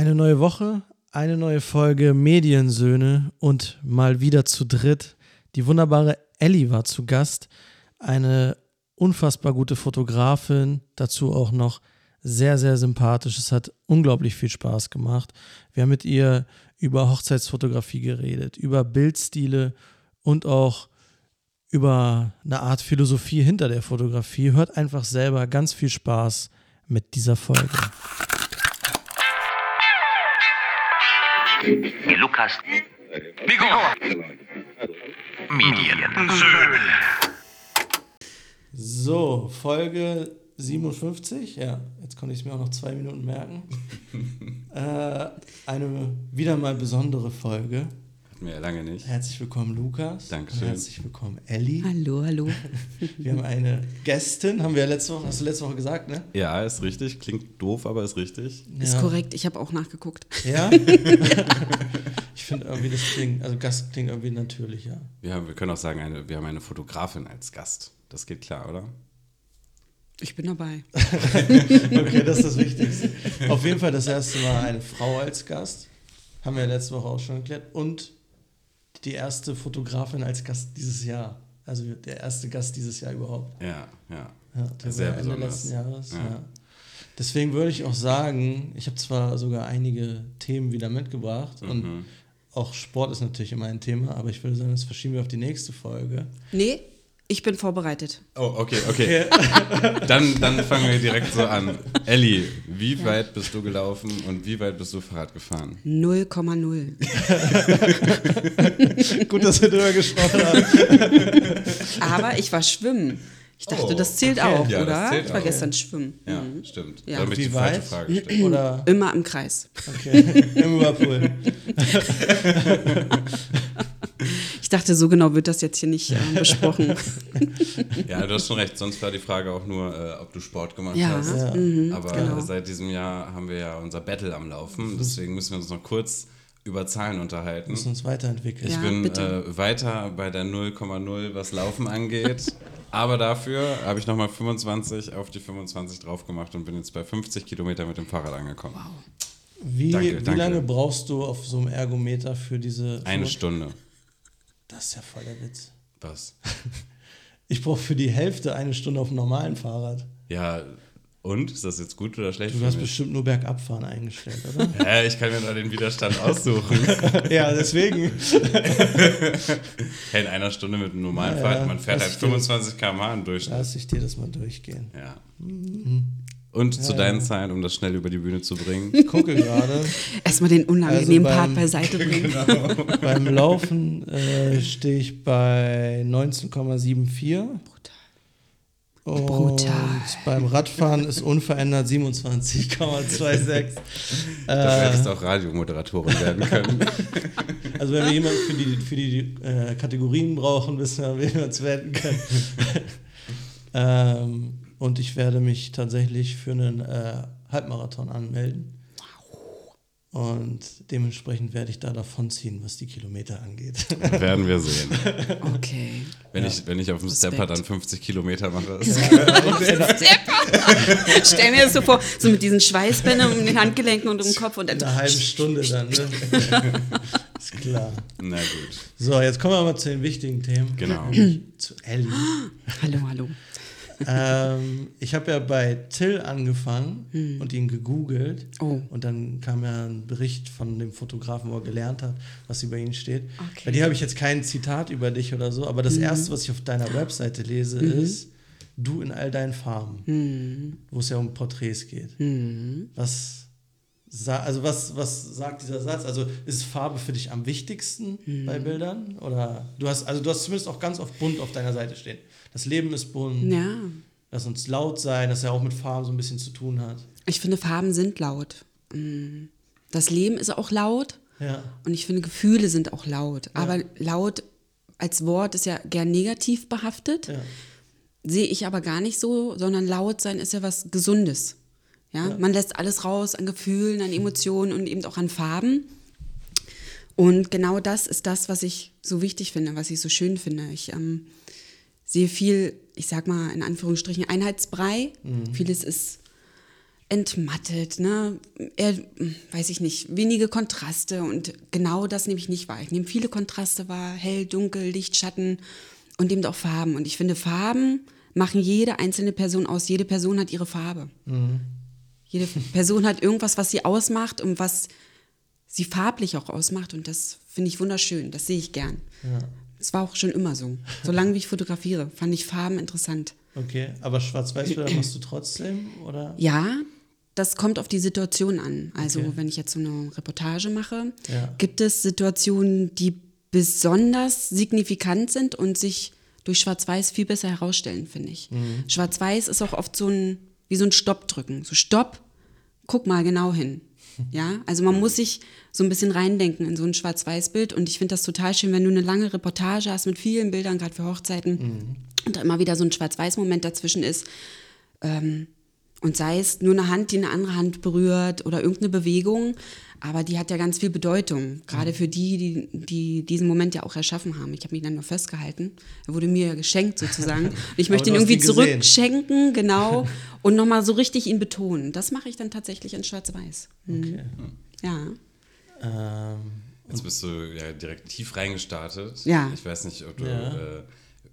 Eine neue Woche, eine neue Folge Mediensöhne und mal wieder zu dritt. Die wunderbare Ellie war zu Gast, eine unfassbar gute Fotografin, dazu auch noch sehr, sehr sympathisch. Es hat unglaublich viel Spaß gemacht. Wir haben mit ihr über Hochzeitsfotografie geredet, über Bildstile und auch über eine Art Philosophie hinter der Fotografie. Hört einfach selber ganz viel Spaß mit dieser Folge. Lukas. Nico. Mediensöhne. So, Folge 57. Ja, jetzt konnte ich es mir auch noch zwei Minuten merken. äh, eine wieder mal besondere Folge. Hatten wir ja lange nicht. Herzlich willkommen, Lukas. Dankeschön. Und herzlich willkommen, Ellie. Hallo, hallo. Wir haben eine Gästin, haben wir ja letzte Woche, hast du letzte Woche gesagt, ne? Ja, ist richtig. Klingt doof, aber ist richtig. Ist Ja. korrekt, ich habe auch nachgeguckt. Ja? ich finde irgendwie, das klingt, also Gast klingt irgendwie natürlicher. Wir, haben, wir können auch sagen, eine, wir haben eine Fotografin als Gast. Das geht klar, oder? Ich bin dabei. Okay, das ist das Wichtigste. Auf jeden Fall das erste Mal eine Frau als Gast. Haben wir ja letzte Woche auch schon erklärt. Und die erste Fotografin als Gast dieses Jahr. Also der erste Gast dieses Jahr überhaupt. Ja, ja. Ja, der Sehr besonders. letzten Jahres. Ja. Ja. Deswegen würde ich auch sagen, ich habe zwar sogar einige Themen wieder mitgebracht und Mhm. auch Sport ist natürlich immer ein Thema, aber ich würde sagen, das verschieben wir auf die nächste Folge. Nee, ich bin vorbereitet. Oh, okay, okay. Dann, dann fangen wir direkt so an. Elli, wie weit bist du gelaufen und wie weit bist du Fahrrad gefahren? 0,0. Gut, dass wir drüber gesprochen haben. Aber ich war schwimmen. Ich dachte, Oh, das zählt okay. auch, Ja, das oder? zählt ich war auch. gestern schwimmen. Ja, Mhm. stimmt. Ja. Da habe ich Wie die falsche? Frage gestellt. Oder Immer im Kreis. okay, im Whirlpool. Ich dachte, so genau wird das jetzt hier nicht äh, besprochen. Ja, du hast schon recht. Sonst war die Frage auch nur, äh, ob du Sport gemacht Ja. hast. Ja. Aber genau. seit diesem Jahr haben wir ja unser Battle am Laufen. Deswegen müssen wir uns noch kurz über Zahlen unterhalten. müssen uns weiterentwickeln. Ich Ja, bin äh, weiter bei der 0,0, was Laufen angeht. Aber dafür habe ich nochmal 25 auf die 25 drauf gemacht und bin jetzt bei 50 Kilometer mit dem Fahrrad angekommen. Wie, Danke, wie danke. lange brauchst du auf so einem Ergometer für diese. Eine Stunde. Das ist ja voll der Witz. Was? Ich brauche für die Hälfte eine Stunde auf dem normalen Fahrrad. Ja, und? Ist das jetzt gut oder schlecht Du hast mich? bestimmt nur Bergabfahren eingestellt, oder? Hä, ich kann mir da den Widerstand aussuchen. ja, deswegen. hey, in einer Stunde mit einem normalen Ja, Fahrrad, man fährt halt ich dir- 25 km/h im Durchschnitt. Lass ich dir das mal durchgehen. Ja. Und zu Ja, deinen ja. Zahlen, um das schnell über die Bühne zu bringen. Ich gucke gerade. Erstmal den unangenehmen Also Part beim- beiseite bringen. beim Laufen äh, stehe ich bei 19,74. Und Brutal. beim Radfahren ist unverändert 27,26. Du äh, hättest auch Radiomoderatorin werden können. also wenn wir jemanden für die, für die äh, Kategorien brauchen, wissen wir, wen wir uns wenden können. ähm, und ich werde mich tatsächlich für einen äh, Halbmarathon anmelden. Und dementsprechend werde ich da davonziehen, was die Kilometer angeht. Werden wir sehen. Okay. Wenn, ich, wenn ich auf dem Respekt. Stepper dann 50 Kilometer mache. Ist Stell mir das so vor, so mit diesen Schweißbändern um den Handgelenken und um den Kopf und dann In einer halben Stunde dann, ne? Ist klar. Na gut. So, jetzt kommen wir mal zu den wichtigen Themen. Genau. Zu Ellie. Hallo, hallo. Ähm, ich habe ja bei Till angefangen und ihn gegoogelt. Oh. Und dann kam ja ein Bericht von dem Fotografen, wo er gelernt hat, was über ihn steht. Okay. Bei dir habe ich jetzt kein Zitat über dich oder so, aber das erste, was ich auf deiner Webseite lese, ist du in all deinen Farben, wo es ja um Porträts geht. Was, sa also was, was sagt dieser Satz? Also ist Farbe für dich am wichtigsten bei Bildern? Oder du hast, also du hast zumindest auch ganz oft bunt auf deiner Seite stehen. Das Leben ist bunt, Ja. lass uns laut sein, das ja auch mit Farben so ein bisschen zu tun hat. Ich finde, Farben sind laut. Mm. Das Leben ist auch laut Ja. und ich finde, Gefühle sind auch laut. Aber laut als Wort ist ja gern negativ behaftet. Ja. Sehe ich aber gar nicht so, sondern laut sein ist ja was Gesundes. Ja? Man lässt alles raus an Gefühlen, an Emotionen und eben auch an Farben. Und genau das ist das, was ich so wichtig finde, was ich so schön finde. Ich ähm, sehe viel, ich sag mal in Anführungsstrichen, Einheitsbrei. Vieles ist entmattet, ne? Eher, weiß ich nicht, wenige Kontraste und genau das nehme ich nicht wahr. Ich nehme viele Kontraste wahr, hell, dunkel, Licht, Schatten und eben auch Farben. Und ich finde, Farben machen jede einzelne Person aus. Jede Person hat ihre Farbe. Jede Person hat irgendwas, was sie ausmacht und was sie farblich auch ausmacht. Und das finde ich wunderschön. Das sehe ich gern. Es war auch schon immer so. Solange wie ich fotografiere, fand ich Farben interessant. Okay, aber Schwarz-Weiß-Bilder machst du trotzdem, oder? Ja, das kommt auf die Situation an. Also Okay. wenn ich jetzt so eine Reportage mache, Ja. gibt es Situationen, die besonders signifikant sind und sich durch Schwarz-Weiß viel besser herausstellen, finde ich. Mhm. Schwarz-Weiß ist auch oft so ein, wie so ein Stopp drücken. So Stopp, guck mal genau hin. Ja, also man muss sich so ein bisschen reindenken in so ein Schwarz-Weiß-Bild und ich finde das total schön, wenn du eine lange Reportage hast mit vielen Bildern, gerade für Hochzeiten Mhm. und da immer wieder so ein Schwarz-Weiß-Moment dazwischen ist, und sei es nur eine Hand, die eine andere Hand berührt oder irgendeine Bewegung, aber die hat ja ganz viel Bedeutung, gerade für die, die, die diesen Moment ja auch erschaffen haben. Ich habe mich dann nur festgehalten. Er wurde mir ja geschenkt sozusagen. Und ich möchte ihn irgendwie zurückschenken, genau, und nochmal so richtig ihn betonen. Das mache ich dann tatsächlich in Schwarz-Weiß. Mhm. Okay. Ja. Ähm, Jetzt bist du ja direkt tief reingestartet. Ja. Ich weiß nicht, ob du. Ja. Äh,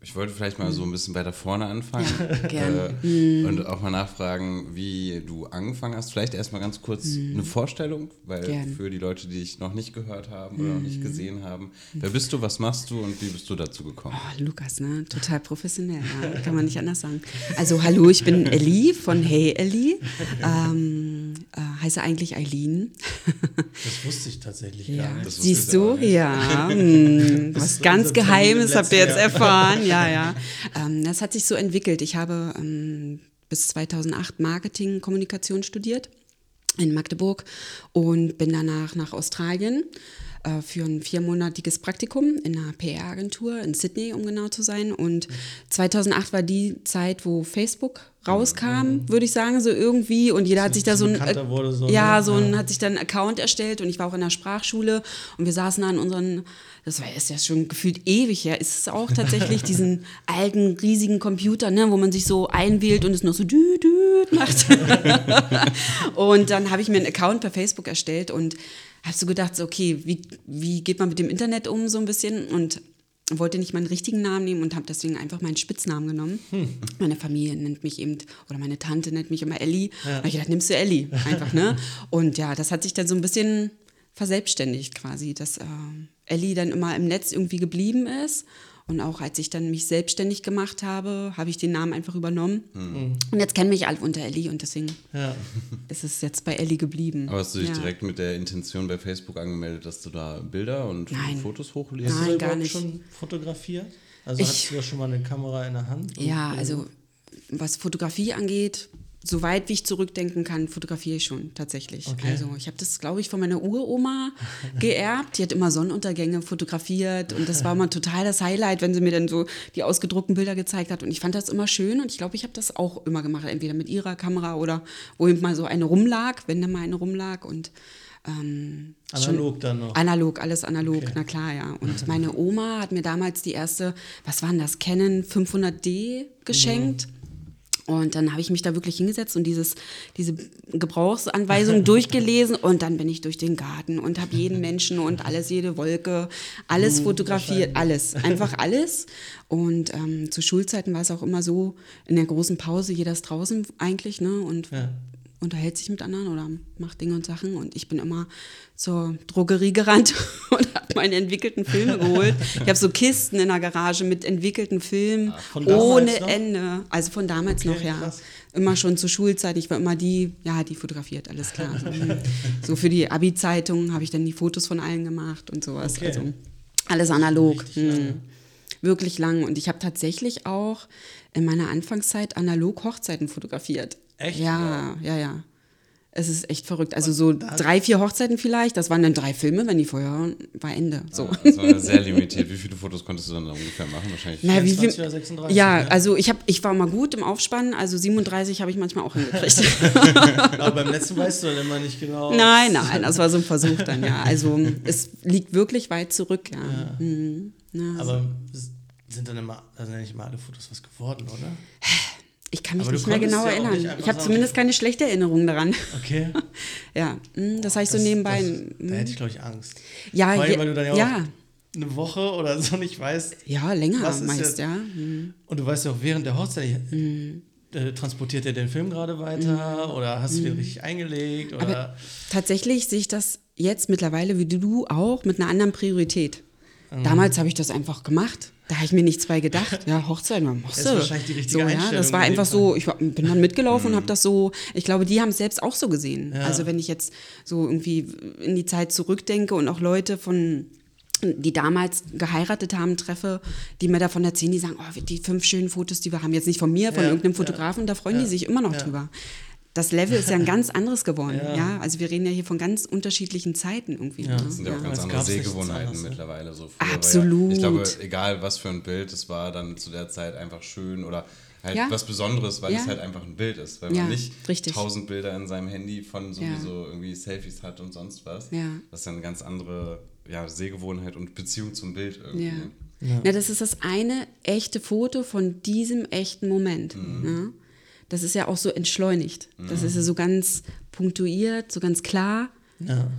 ich wollte vielleicht mal so ein bisschen weiter vorne anfangen. gerne. Mhm. Äh, und auch mal nachfragen, wie du angefangen hast. Vielleicht erstmal ganz kurz eine Vorstellung, weil Mhm. Gerne. Mhm. für die Leute, die dich noch nicht gehört haben oder noch nicht gesehen haben. Wer bist du, was machst du und wie bist du dazu gekommen? Oh, Lukas, ne? Total professionell, ja? kann man nicht anders sagen. Also hallo, ich bin Ellie von Hey Ellie. Ähm, äh, heiße eigentlich Eileen. das wusste ich tatsächlich Ja, gar nicht. Das siehst du? Ja, hm, was ganz Geheimes im habt ihr jetzt erfahren. Ja, ja. Ähm, das hat sich so entwickelt. Ich habe ähm, bis 2008 Marketing, Kommunikation studiert in Magdeburg und bin danach nach Australien äh, für ein viermonatiges Praktikum in einer PR-Agentur in Sydney, um genau zu sein. Und 2008 war die Zeit, wo Facebook rauskam, würde ich sagen, so irgendwie. Und jeder hat sich da so ein, wurde, so, ja, ne? so ein, Ja. hat sich dann einen Account erstellt und ich war auch in der Sprachschule und wir saßen da an unseren, das war ist ja schon gefühlt ewig her, ist es auch tatsächlich, diesen alten, riesigen Computer, ne, wo man sich so einwählt und es noch so dü, dü macht. und dann habe ich mir einen Account per Facebook erstellt und habe so gedacht, so, okay, wie, wie geht man mit dem Internet um so ein bisschen und wollte nicht meinen richtigen Namen nehmen und habe deswegen einfach meinen Spitznamen genommen. Meine Familie nennt mich eben, oder meine Tante nennt mich immer Ellie. Da habe ich gedacht, nimmst du Ellie einfach, ne? Und ja, das hat sich dann so ein bisschen verselbstständigt quasi, dass äh, Ellie dann immer im Netz irgendwie geblieben ist. Und auch als ich dann mich selbstständig gemacht habe, habe ich den Namen einfach übernommen. Und jetzt kennen mich alle unter Ellie und deswegen Ja. ist es jetzt bei Ellie geblieben. Aber hast du dich Ja. direkt mit der Intention bei Facebook angemeldet, dass du da Bilder und Nein. Fotos hochlädst? Hast Nein, du gar nicht. schon fotografiert? Also Ich- hattest du da schon mal eine Kamera in der Hand? Ja, also was Fotografie angeht, soweit wie ich zurückdenken kann, fotografiere ich schon tatsächlich. Okay. Also ich habe das, glaube ich, von meiner Uroma geerbt. Die hat immer Sonnenuntergänge fotografiert und das war immer total das Highlight, wenn sie mir dann so die ausgedruckten Bilder gezeigt hat. Und ich fand das immer schön und ich glaube, ich habe das auch immer gemacht, entweder mit ihrer Kamera oder wo eben mal so eine rumlag, wenn da mal eine rumlag und ähm, Analog dann noch. Analog, alles analog, Okay. na klar, ja. Und meine Oma hat mir damals die erste, was war denn das, Canon 500D geschenkt. Und dann habe ich mich da wirklich hingesetzt und dieses, diese Gebrauchsanweisung durchgelesen und dann bin ich durch den Garten und habe jeden Menschen und alles, jede Wolke, alles fotografiert, alles, einfach alles. Und ähm, zu Schulzeiten war es auch immer so, in der großen Pause, jeder ist draußen eigentlich, ne? Und Ja. Unterhält sich mit anderen oder macht Dinge und Sachen. Und ich bin immer zur Drogerie gerannt und habe meine entwickelten Filme geholt. Ich habe so Kisten in der Garage mit entwickelten Filmen damals ohne noch? Ende. Also von damals Okay, noch, ja. krass. Immer schon zur Schulzeit. Ich war immer die, ja, die fotografiert, alles klar. So, hm. so für die Abi-Zeitung habe ich dann die Fotos von allen gemacht und sowas. Okay. Also alles analog. Hm wirklich lang. Und ich habe tatsächlich auch in meiner Anfangszeit analog Hochzeiten fotografiert. Echt? Ja, ja, ja. Es ist echt verrückt. Also so drei, vier Hochzeiten vielleicht. Das waren dann drei Filme, wenn die vorher waren, war Ende. So. Das war sehr limitiert. Wie viele Fotos konntest du dann ungefähr machen? Wahrscheinlich Na, wie 24 viel, oder 36, ja, ne? also ich, hab, ich war mal gut im Aufspannen, also 37 habe ich manchmal auch hingekriegt. Aber beim letzten weißt du dann immer nicht genau. nein, nein, das war so ein Versuch dann, ja. Also es liegt wirklich weit zurück, ja. Mhm. Ja, Aber es sind dann immer, also nicht immer alle Fotos was geworden, oder? Ich kann mich Aber nicht mehr genau ja erinnern. ich habe zumindest keine schlechte Erinnerung daran. Okay. ja, mm, das habe ich so Das- nebenbei. Das, da hätte ich, glaube ich, Angst. Ja, Vor allem, je- weil du dann ja, ja. auch eine Woche oder so nicht weißt. ja, länger Was ist meist, jetzt- ja. Mhm. Und du weißt ja auch während der Hochzeit, äh, transportiert er den Film gerade weiter oder hast du den richtig eingelegt oder Mhm. Aber tatsächlich sehe ich das jetzt mittlerweile, wie du auch, mit einer anderen Priorität. Mhm. Damals habe ich das einfach gemacht. Da habe ich mir nichts bei gedacht. Ja, Hochzeit, man Das ist wahrscheinlich die richtige so, ja, Einstellung Das war einfach so, ich war, bin dann mitgelaufen und habe das so, ich glaube, die haben es selbst auch so gesehen. Ja. Also wenn ich jetzt so irgendwie in die Zeit zurückdenke und auch Leute von die damals geheiratet haben, treffe, die mir davon erzählen, die sagen, oh, die fünf schönen Fotos, die wir haben, jetzt nicht von mir, von Ja, irgendeinem ja. Fotografen, da freuen Ja, die sich immer noch ja. drüber. Das Level ist ja ein ganz anderes geworden, Ja. ja. Also wir reden ja hier von ganz unterschiedlichen Zeiten irgendwie. Ja. Ne? Das sind ja auch ganz Es andere Sehgewohnheiten ne? mittlerweile. So früher Absolut. Ja, ich glaube, egal was für ein Bild, es war dann zu der Zeit einfach schön oder halt Ja. was Besonderes, weil Ja. es halt einfach ein Bild ist. Weil Ja, man nicht richtig. tausend Bilder in seinem Handy von sowieso irgendwie Selfies hat und sonst was. Ja. Das ist ja eine ganz andere ja, Sehgewohnheit und Beziehung zum Bild irgendwie. Ja. Ja. das ist das eine echte Foto von diesem echten Moment. Mhm. Das ist ja auch so entschleunigt. Das ist ja so ganz punktuiert, so ganz klar. ja.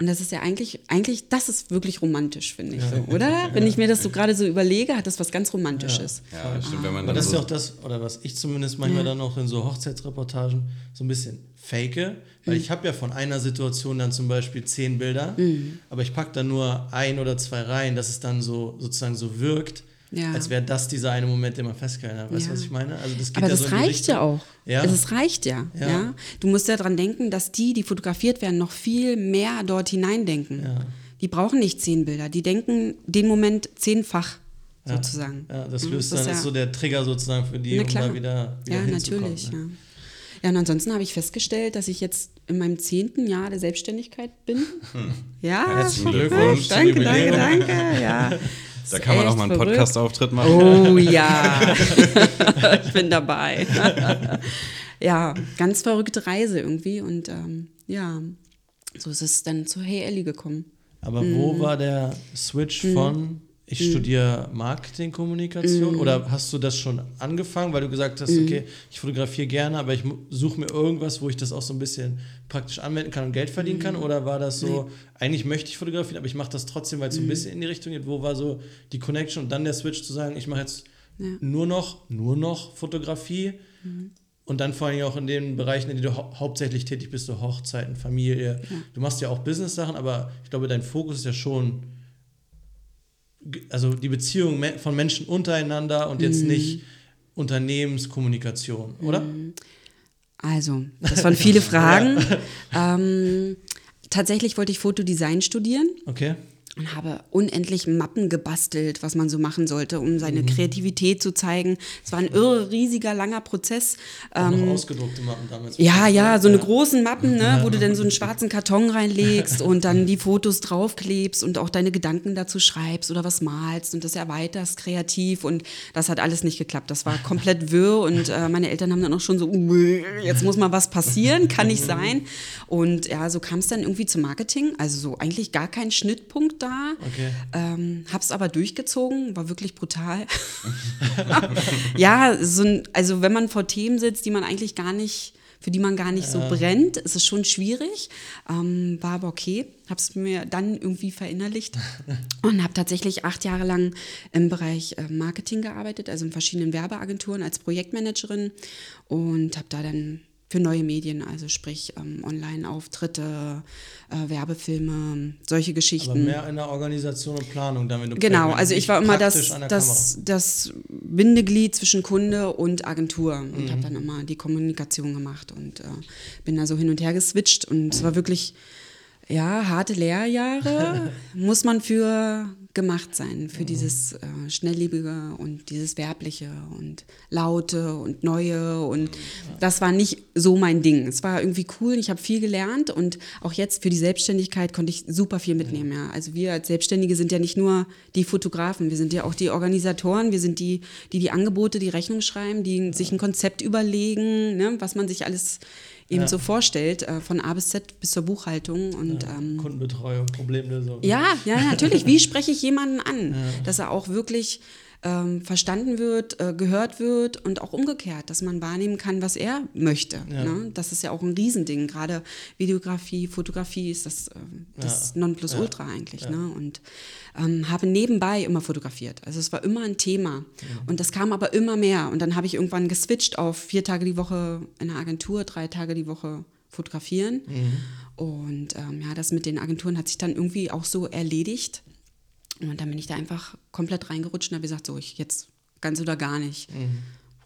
Und das ist ja eigentlich, eigentlich, das ist wirklich romantisch, finde ich so, oder? Wenn ich mir das so gerade so überlege, hat das was ganz Romantisches. Ja, stimmt, wenn man Aber das ist so ja auch das, oder was ich zumindest manchmal dann auch in so Hochzeitsreportagen so ein bisschen fake, Mhm. weil ich habe ja von einer Situation dann zum Beispiel zehn Bilder, Mhm. aber ich packe dann nur ein oder zwei rein, dass es dann so sozusagen so wirkt, Ja. als wäre das dieser eine Moment, den man festgehalten hat. Weißt du, Ja. was ich meine? Also das geht Aber ja das so reicht Richtung. ja auch. Ja. Also es reicht ja, Ja. ja. Du musst ja dran denken, dass die, die fotografiert werden, noch viel mehr dort hineindenken. Ja. Die brauchen nicht zehn Bilder, die denken den Moment zehnfach sozusagen. Ja, das Ja, löst das dann, ist ist ja- so der Trigger sozusagen für die, um da wieder, wieder Ja, natürlich, ne? ja. Ja, und ansonsten habe ich festgestellt, dass ich jetzt in meinem zehnten Jahr der Selbstständigkeit bin. Ja, Hm. Herzlichen verrückt. Glückwunsch Danke, danke, danke. Ja. Da kann man auch mal einen. Podcast-Auftritt machen. Oh ja, ich bin dabei. ja, ganz verrückte Reise irgendwie und ähm, ja, so ist es dann zu Hey Ellie gekommen. Aber Mhm. wo war der Switch von ich studiere Marketingkommunikation oder hast du das schon angefangen, weil du gesagt hast, Mhm. okay, ich fotografiere gerne, aber ich suche mir irgendwas, wo ich das auch so ein bisschen praktisch anwenden kann und Geld verdienen kann? Mhm. Oder war das so, eigentlich möchte ich fotografieren, aber ich mache das trotzdem, weil es so Mhm. ein bisschen in die Richtung geht? Wo war so die Connection und dann der Switch zu sagen, ich mache jetzt nur noch, nur noch Fotografie? Mhm. Und dann vor allem auch in den Bereichen, in denen du hau hauptsächlich tätig bist, so Hochzeiten, Familie. Du machst ja auch Business-Sachen, aber ich glaube, dein Fokus ist ja schon, also die Beziehung von Menschen untereinander und jetzt nicht Unternehmenskommunikation, oder? Also, das waren viele Fragen. ähm, tatsächlich wollte ich Fotodesign studieren. Okay. Und habe unendlich Mappen gebastelt, was man so machen sollte, um seine Mhm. Kreativität zu zeigen. Es war ein irre, riesiger, langer Prozess. Auch Ähm, ausgedruckte Mappen damals. ja, ja, so eine großen Mappen, ne, wo du dann so einen schwarzen Karton reinlegst und dann die Fotos draufklebst und auch deine Gedanken dazu schreibst oder was malst und das erweiterst kreativ und das hat alles nicht geklappt. Das war komplett wirr und äh, meine Eltern haben dann auch schon so, jetzt muss mal was passieren, kann nicht sein. Und ja, so kam es dann irgendwie zum Marketing, also so eigentlich gar kein Schnittpunkt da. Okay. Ähm, hab's aber durchgezogen, war wirklich brutal. ja, so ein, also wenn man vor Themen sitzt, die man eigentlich gar nicht, für die man gar nicht so brennt, ist es schon schwierig. Ähm, war aber okay. Hab's mir dann irgendwie verinnerlicht und habe tatsächlich acht Jahre lang im Bereich äh, Marketing gearbeitet, also in verschiedenen Werbeagenturen als Projektmanagerin und habe da dann für neue Medien, also sprich ähm, Online-Auftritte, äh, Werbefilme, solche Geschichten. Aber mehr in der Organisation und Planung, damit du Genau, also ich war immer das, das, das Bindeglied zwischen Kunde und Agentur und Mhm. habe dann immer die Kommunikation gemacht und äh, bin da so hin und her geswitcht und es war wirklich, ja, harte Lehrjahre muss man für gemacht sein, für dieses äh, Schnelllebige und dieses Werbliche und Laute und Neue und das war nicht so mein Ding. Es war irgendwie cool, ich habe viel gelernt und auch jetzt für die Selbstständigkeit konnte ich super viel mitnehmen. Ja. Also wir als Selbstständige sind ja nicht nur die Fotografen, wir sind ja auch die Organisatoren, wir sind die, die die Angebote, die Rechnung schreiben, die sich ein Konzept überlegen, ne, was man sich alles eben Ja. so vorstellt, äh, von A bis Z bis zur Buchhaltung und ähm, Kundenbetreuung, Problemlösung. ja, ja, natürlich. Wie spreche ich jemanden an, dass er auch wirklich ähm, verstanden wird, äh, gehört wird und auch umgekehrt, dass man wahrnehmen kann, was er möchte. Ne? Das ist ja auch ein Riesending. Gerade Videografie, Fotografie ist das, ähm, das Nonplusultra eigentlich. Ne? Und ähm, habe nebenbei immer fotografiert. Also es war immer ein Thema. Und das kam aber immer mehr. Und dann habe ich irgendwann geswitcht auf vier Tage die Woche in der Agentur, drei Tage die Woche fotografieren. Und ähm, ja, das mit den Agenturen hat sich dann irgendwie auch so erledigt. Und dann bin ich da einfach komplett reingerutscht und habe gesagt, so, ich jetzt ganz oder gar nicht.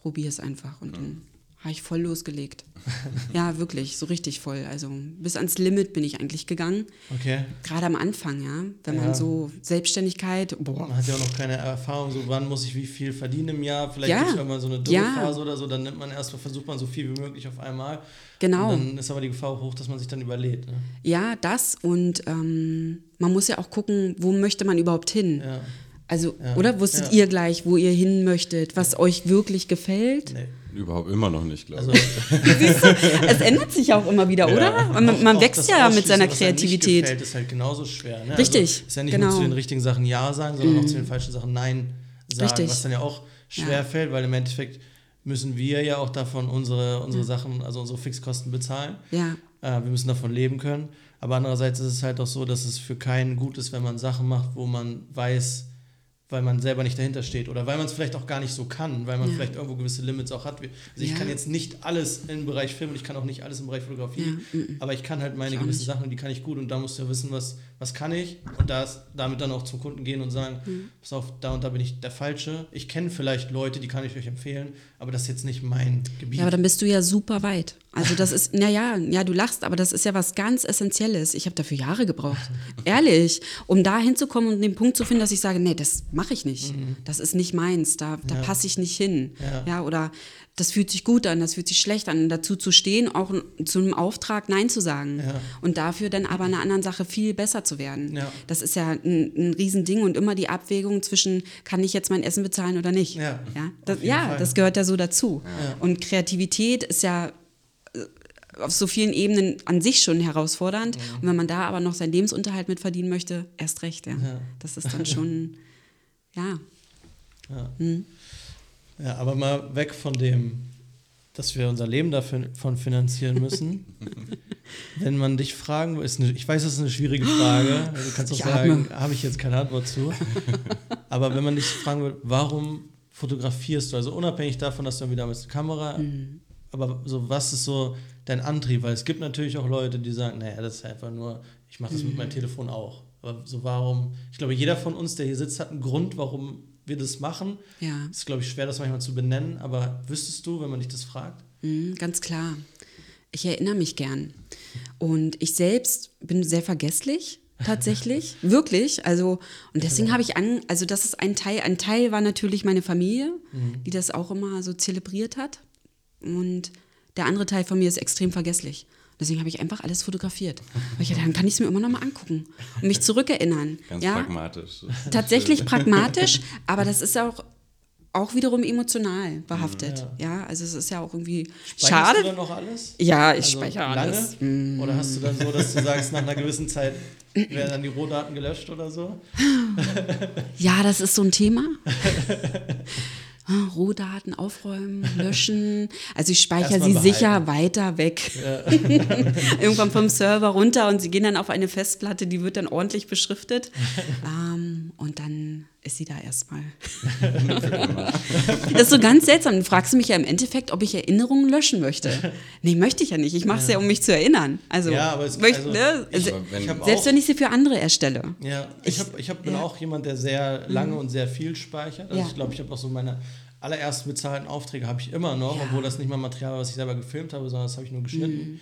Probier es einfach. Und dann habe ich voll losgelegt. ja, wirklich, so richtig voll. Also bis ans Limit bin ich eigentlich gegangen. Okay. Gerade am Anfang, ja. Wenn Ja. man so Selbstständigkeit, boah, Man hat ja auch noch keine Erfahrung, so wann muss ich wie viel verdienen im Jahr. Vielleicht Ja. gibt es irgendwann so eine Ja. Dürrephase oder so, dann nimmt man erstmal, versucht man so viel wie möglich auf einmal. Genau. Und dann ist aber die Gefahr hoch, dass man sich dann überlädt. Ne? Ja, das und ähm, man muss ja auch gucken, wo möchte man überhaupt hin. Ja. Also, Ja. oder wusstet Ja. ihr gleich, wo ihr hin möchtet, was euch wirklich gefällt? Nee. Überhaupt immer noch nicht, glaube Also, ich. Es ändert sich auch immer wieder, oder? Man, auch- man auch wächst ja mit seiner Kreativität. Gefällt, ist halt genauso schwer. Ne? Richtig, Also, ist ja nicht genau. Mhm. nur zu den richtigen Sachen Ja sagen, sondern auch zu den falschen Sachen Nein sagen. Richtig. Was dann ja auch schwer Ja. fällt, weil im Endeffekt müssen wir ja auch davon unsere, unsere Mhm. Sachen, also unsere Fixkosten bezahlen. Ja, Äh, wir müssen davon leben können. Aber andererseits ist es halt auch so, dass es für keinen gut ist, wenn man Sachen macht, wo man weiß, weil man selber nicht dahinter steht oder weil man es vielleicht auch gar nicht so kann, weil man Ja. vielleicht irgendwo gewisse Limits auch hat. Also ich Ja. kann jetzt nicht alles im Bereich Film und ich kann auch nicht alles im Bereich Fotografie, Ja, aber ich kann halt meine gewissen. Sachen und die kann ich gut und da musst du ja wissen, was, was kann ich und das, damit dann auch zum Kunden gehen und sagen, Mhm. pass auf, da und da bin ich der Falsche. Ich kenne vielleicht Leute, die kann ich euch empfehlen, aber das ist jetzt nicht mein Gebiet. Ja, aber dann bist du ja super weit. Also das ist, naja, ja, du lachst, aber das ist ja was ganz Essentielles. Ich habe dafür Jahre gebraucht. Ehrlich, um da hinzukommen und den Punkt zu finden, dass ich sage, nee, das mache ich nicht. Das ist nicht meins, da, da passe ich nicht hin. Ja. Ja. oder das fühlt sich gut an, das fühlt sich schlecht an. Und dazu zu stehen, auch zu einem Auftrag Nein zu sagen. Ja. Und dafür dann aber in einer anderen Sache viel besser zu werden. Ja. Das ist ja ein, ein Riesending und immer die Abwägung zwischen, kann ich jetzt mein Essen bezahlen oder nicht? Ja, ja, das, ja das gehört ja so dazu. Und Kreativität ist ja äh, auf so vielen Ebenen an sich schon herausfordernd. Und wenn man da aber noch seinen Lebensunterhalt mit verdienen möchte, erst recht, ja. Ja. Das ist dann schon, ja. Ja, aber mal weg von dem, dass wir unser Leben davon finanzieren müssen. Wenn man dich fragen will, ich weiß, das ist eine schwierige Frage. Du kannst auch Ich sagen, habe ich jetzt keine Antwort zu. Aber wenn man dich fragen will, warum fotografierst du? Also unabhängig davon, dass du irgendwie damals eine Kamera, Mhm. aber so was ist so dein Antrieb? Weil es gibt natürlich auch Leute, die sagen, naja, das ist einfach nur, ich mache das mit Mhm. meinem Telefon auch. Aber so warum? Ich glaube, jeder von uns, der hier sitzt, hat einen Grund, warum wir das machen. Ja. Ist, glaube ich, schwer, das manchmal zu benennen, aber wüsstest du, wenn man dich das fragt? Mhm, ganz klar. Ich erinnere mich gern. Und ich selbst bin sehr vergesslich, tatsächlich. Wirklich. Also, und deswegen habe ich an, also das ist ein Teil, ein Teil war natürlich meine Familie, die das auch immer so zelebriert hat. Und der andere Teil von mir ist extrem vergesslich. Deswegen habe ich einfach alles fotografiert. Weil ich dachte, dann kann ich es mir immer noch mal angucken und mich zurückerinnern. Ganz ja? pragmatisch. tatsächlich pragmatisch, aber das ist auch, auch wiederum emotional behaftet. Ja. also es ist ja auch irgendwie Speicherst du schade. dann noch alles? Ja, ich Also speichere lange? alles. Mm. Oder hast du dann so, dass du sagst, nach einer gewissen Zeit werden dann die Rohdaten gelöscht oder so? Ja, das ist so ein Thema. Rohdaten aufräumen, löschen. Also ich speichere sie sicher weiter weg. Irgendwann vom Server runter und sie gehen dann auf eine Festplatte, die wird dann ordentlich beschriftet. ähm, und dann ist sie da erstmal. das ist so ganz seltsam. Du fragst mich ja im Endeffekt, ob ich Erinnerungen löschen möchte. Nee, möchte ich ja nicht. Ich mache es ja, um mich zu erinnern. Also, Ja, aber es- möchte, also, ne? ich- aber wenn- selbst auch- wenn ich sie für andere erstelle. Ja, ich, hab, ich hab, bin ja. Mhm. auch jemand, der sehr lange und sehr viel speichert. Also Ja. ich glaube, ich habe auch so meine allerersten bezahlten Aufträge habe ich immer noch, Ja. obwohl das nicht mal Material war, was ich selber gefilmt habe, sondern das habe ich nur geschnitten. Mhm.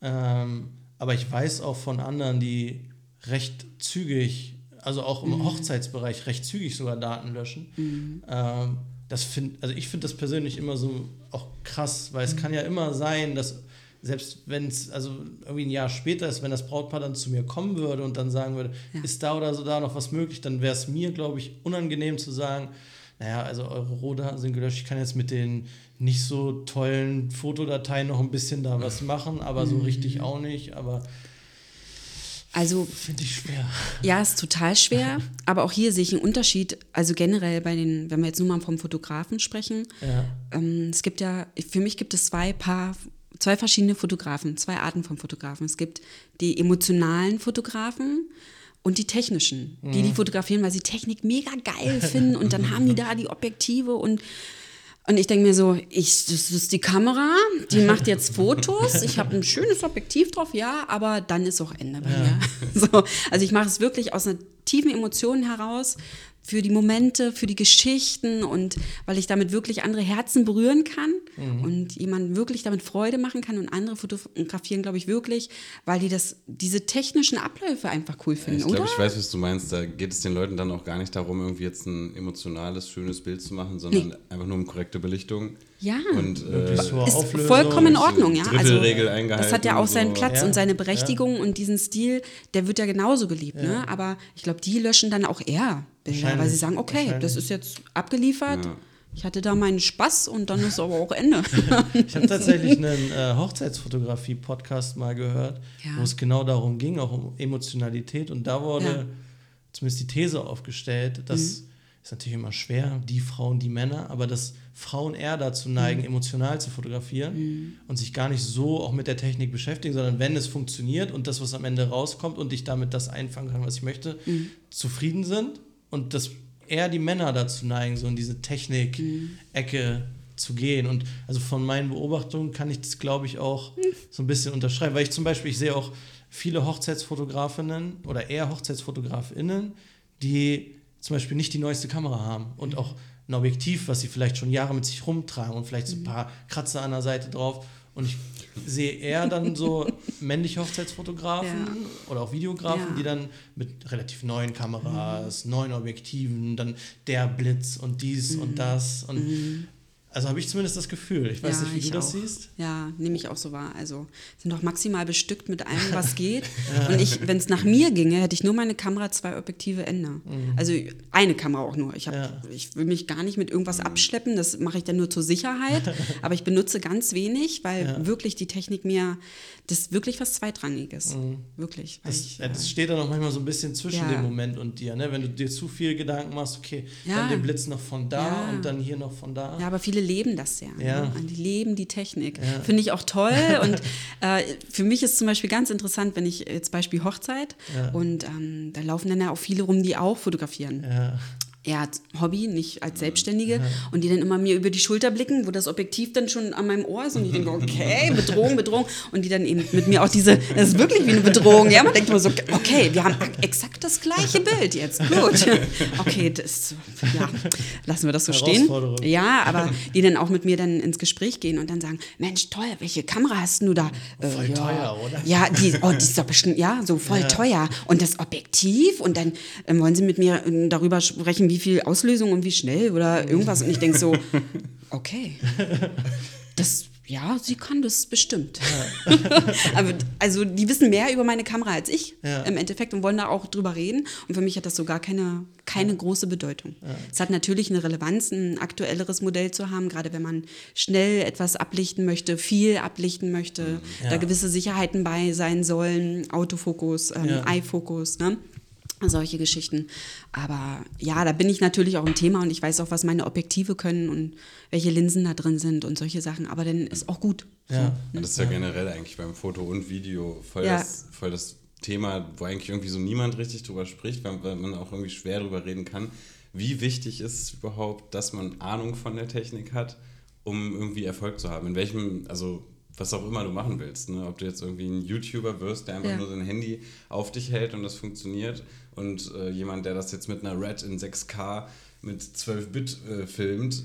Ähm, aber ich weiß auch von anderen, die recht zügig, also auch Mhm. im Hochzeitsbereich recht zügig sogar Daten löschen. Ähm, das find, also ich finde das persönlich immer so auch krass, weil Mhm. es kann ja immer sein, dass selbst wenn es also irgendwie ein Jahr später ist, wenn das Brautpaar dann zu mir kommen würde und dann sagen würde, Ja. ist da oder so da noch was möglich, dann wäre es mir, glaube ich, unangenehm zu sagen, naja, also eure Rohdaten sind gelöscht, ich kann jetzt mit den nicht so tollen Fotodateien noch ein bisschen da was machen, aber so richtig auch nicht, aber Also Finde ich schwer. Ja, ist total schwer, aber auch hier sehe ich einen Unterschied. Also generell bei den, wenn wir jetzt nur mal vom Fotografen sprechen, Ja. ähm, es gibt ja, für mich gibt es zwei Paar, zwei verschiedene Fotografen, zwei Arten von Fotografen. Es gibt die emotionalen Fotografen und die technischen, die die fotografieren, weil sie Technik mega geil finden und dann haben die da die Objektive und und ich denke mir so, ich, das ist die Kamera, die macht jetzt Fotos. Ich habe ein schönes Objektiv drauf, ja, aber dann ist auch Ende bei mir. So, also ich mache es wirklich aus einer tiefen Emotion heraus für die Momente, für die Geschichten und weil ich damit wirklich andere Herzen berühren kann und jemanden wirklich damit Freude machen kann und andere fotografieren, glaube ich, wirklich, weil die das, diese technischen Abläufe einfach cool finden, Ich oder? glaube, ich weiß, was du meinst. Da geht es den Leuten dann auch gar nicht darum, irgendwie jetzt ein emotionales, schönes Bild zu machen, sondern Nee. einfach nur um korrekte Belichtung. Ja. Und äh, ist Auflösung. vollkommen in Ordnung, ja. Also, Drittelregel eingehalten das hat ja auch und seinen so. Platz Ja, und seine Berechtigung und diesen Stil, der wird ja genauso geliebt, ne? Aber ich glaube, die löschen dann auch eher Bilder, weil sie sagen, okay, das ist jetzt abgeliefert. Ja. Ich hatte da meinen Spaß und dann ist aber auch Ende. Ich habe tatsächlich einen äh, Hochzeitsfotografie-Podcast mal gehört, Ja. wo es genau darum ging, auch um Emotionalität. Und da wurde Ja. zumindest die These aufgestellt, das Mhm. ist natürlich immer schwer, die Frauen, die Männer, aber dass Frauen eher dazu neigen, Mhm. emotional zu fotografieren und sich gar nicht so auch mit der Technik beschäftigen, sondern wenn es funktioniert und das, was am Ende rauskommt und ich damit das einfangen kann, was ich möchte, Mhm. zufrieden sind und dass eher die Männer dazu neigen, so in diese Technik-Ecke zu gehen. Und also von meinen Beobachtungen kann ich das, glaube ich, auch so ein bisschen unterschreiben, weil ich zum Beispiel, ich sehe auch viele Hochzeitsfotografinnen oder eher Hochzeitsfotografinnen, die zum Beispiel nicht die neueste Kamera haben und auch ein Objektiv, was sie vielleicht schon Jahre mit sich rumtragen und vielleicht so ein paar Kratzer an der Seite drauf. Und ich sehe eher dann so männliche Hochzeitsfotografen Ja. oder auch Videografen, Ja. Mhm. die dann mit relativ neuen Kameras, neuen Objektiven, dann der Blitz und dies Mhm. und das. Und also habe ich zumindest das Gefühl. Ich weiß Ja, nicht, wie du das auch. siehst. Ja, nehme ich auch so wahr. Also sind doch maximal bestückt mit allem, was geht. Und ich, wenn es nach mir ginge, hätte ich nur meine Kamera, zwei Objektive, Ende. Also eine Kamera auch nur. Ich, hab, Ja. ich will mich gar nicht mit irgendwas abschleppen. Das mache ich dann nur zur Sicherheit. Aber ich benutze ganz wenig, weil wirklich die Technik mir, das ist wirklich was Zweitrangiges. Wirklich. Weil Das, ich, ja, das steht dann auch manchmal so ein bisschen zwischen Ja. dem Moment und dir. Ne? Wenn du dir zu viel Gedanken machst, okay, Ja. dann den Blitz noch von da Ja. und dann hier noch von da. Ja, aber viele leben das ja. Ja. Ne? Die leben die Technik. Ja. Finde ich auch toll. Und äh, für mich ist zum Beispiel ganz interessant, wenn ich jetzt Beispiel Hochzeit Ja. und ähm, da laufen dann ja auch viele rum, die auch fotografieren. Ja. Er hat Hobby, nicht als Selbstständige. Und die dann immer mir über die Schulter blicken, wo das Objektiv dann schon an meinem Ohr ist. Und ich denke, okay, Bedrohung, Bedrohung. Und die dann eben mit mir auch diese, das ist wirklich wie eine Bedrohung. Ja, man denkt immer so, okay, wir haben exakt das gleiche Bild jetzt. Gut. Okay, das, ja, lassen wir das so stehen. Ja, aber die dann auch mit mir dann ins Gespräch gehen und dann sagen, Mensch, toll, welche Kamera hast du da? Äh, Voll ja. teuer, oder? Ja, die, oh, die ist doch bestimmt, ja, so voll teuer. Und das Objektiv und dann ähm, wollen sie mit mir ähm, darüber sprechen, wie viel Auslösung und wie schnell oder irgendwas. Und ich denke so, okay, das, ja, sie kann das bestimmt. Aber also die wissen mehr über meine Kamera als ich Ja. im Endeffekt und wollen da auch drüber reden. Und für mich hat das so gar keine, keine große Bedeutung. Es hat natürlich eine Relevanz, ein aktuelleres Modell zu haben, gerade wenn man schnell etwas ablichten möchte, viel ablichten möchte, Ja. da gewisse Sicherheiten bei sein sollen, Autofokus, ähm, Ja. iFocus, ne? Solche Geschichten. Aber ja, da bin ich natürlich auch im Thema und ich weiß auch, was meine Objektive können und welche Linsen da drin sind und solche Sachen. Aber dann ist auch gut. Ja. Ja, das ist ja generell eigentlich beim Foto und Video voll, Ja. das, voll das Thema, wo eigentlich irgendwie so niemand richtig drüber spricht, weil, weil man auch irgendwie schwer drüber reden kann. Wie wichtig ist es überhaupt, dass man Ahnung von der Technik hat, um irgendwie Erfolg zu haben? In welchem, also was auch immer du machen willst, ne? ob du jetzt irgendwie ein YouTuber wirst, der einfach Ja. nur sein Handy auf dich hält und das funktioniert und äh, jemand, der das jetzt mit einer Red in 6K mit 12-Bit äh, filmt,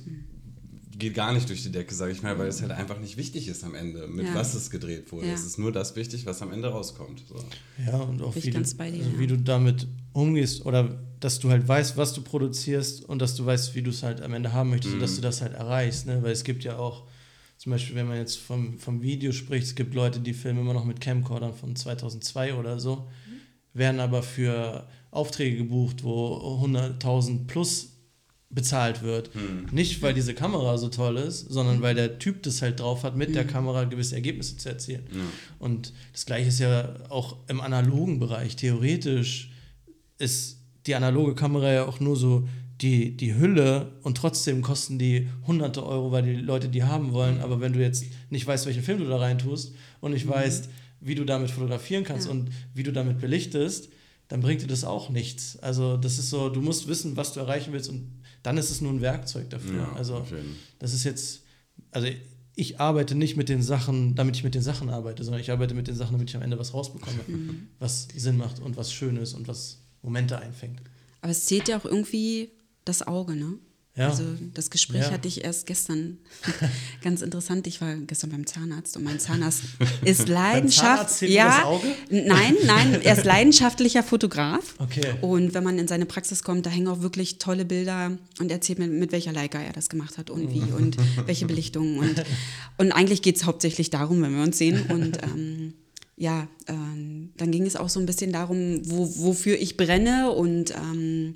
geht gar nicht durch die Decke, sage ich mal, weil es halt einfach nicht wichtig ist am Ende, mit Ja. was es gedreht wurde. Ja. Es ist nur das wichtig, was am Ende rauskommt. So. Ja, und auch wie du, ganz bei dir, also ja. wie du damit umgehst oder dass du halt weißt, was du produzierst und dass du weißt, wie du es halt am Ende haben möchtest und dass du das halt erreichst. Ne? Weil es gibt ja auch, zum Beispiel, wenn man jetzt vom, vom Video spricht, es gibt Leute, die filmen immer noch mit Camcordern von 2002 oder so, werden aber für Aufträge gebucht, wo 100.000 plus bezahlt wird. Nicht, weil diese Kamera so toll ist, sondern weil der Typ das halt drauf hat, mit der Kamera gewisse Ergebnisse zu erzielen. Und das gleiche ist ja auch im analogen Bereich. Theoretisch ist die analoge Kamera ja auch nur so die, die Hülle und trotzdem kosten die hunderte Euro, weil die Leute die haben wollen. Aber wenn du jetzt nicht weißt, welchen Film du da reintust und nicht weißt, wie du damit fotografieren kannst und wie du damit belichtest, dann bringt dir das auch nichts. Also das ist so, du musst wissen, was du erreichen willst und dann ist es nur ein Werkzeug dafür. Ja, also das ist jetzt, also ich arbeite nicht mit den Sachen, damit ich mit den Sachen arbeite, sondern ich arbeite mit den Sachen, damit ich am Ende was rausbekomme, was Sinn macht und was schön ist und was Momente einfängt. Aber es zählt ja auch irgendwie das Auge, ne? Ja. Also das Gespräch Ja. hatte ich erst gestern ganz interessant. Ich war gestern beim Zahnarzt und mein Zahnarzt ist Leidenschaft. ja, das Auge? nein, nein, er ist leidenschaftlicher Fotograf. Okay. Und wenn man in seine Praxis kommt, da hängen auch wirklich tolle Bilder und er erzählt mir, mit welcher Leica er das gemacht hat und wie und welche Belichtungen. Und, und eigentlich geht es hauptsächlich darum, wenn wir uns sehen. Und ähm, ja, ähm, dann ging es auch so ein bisschen darum, wo, wofür ich brenne und ähm,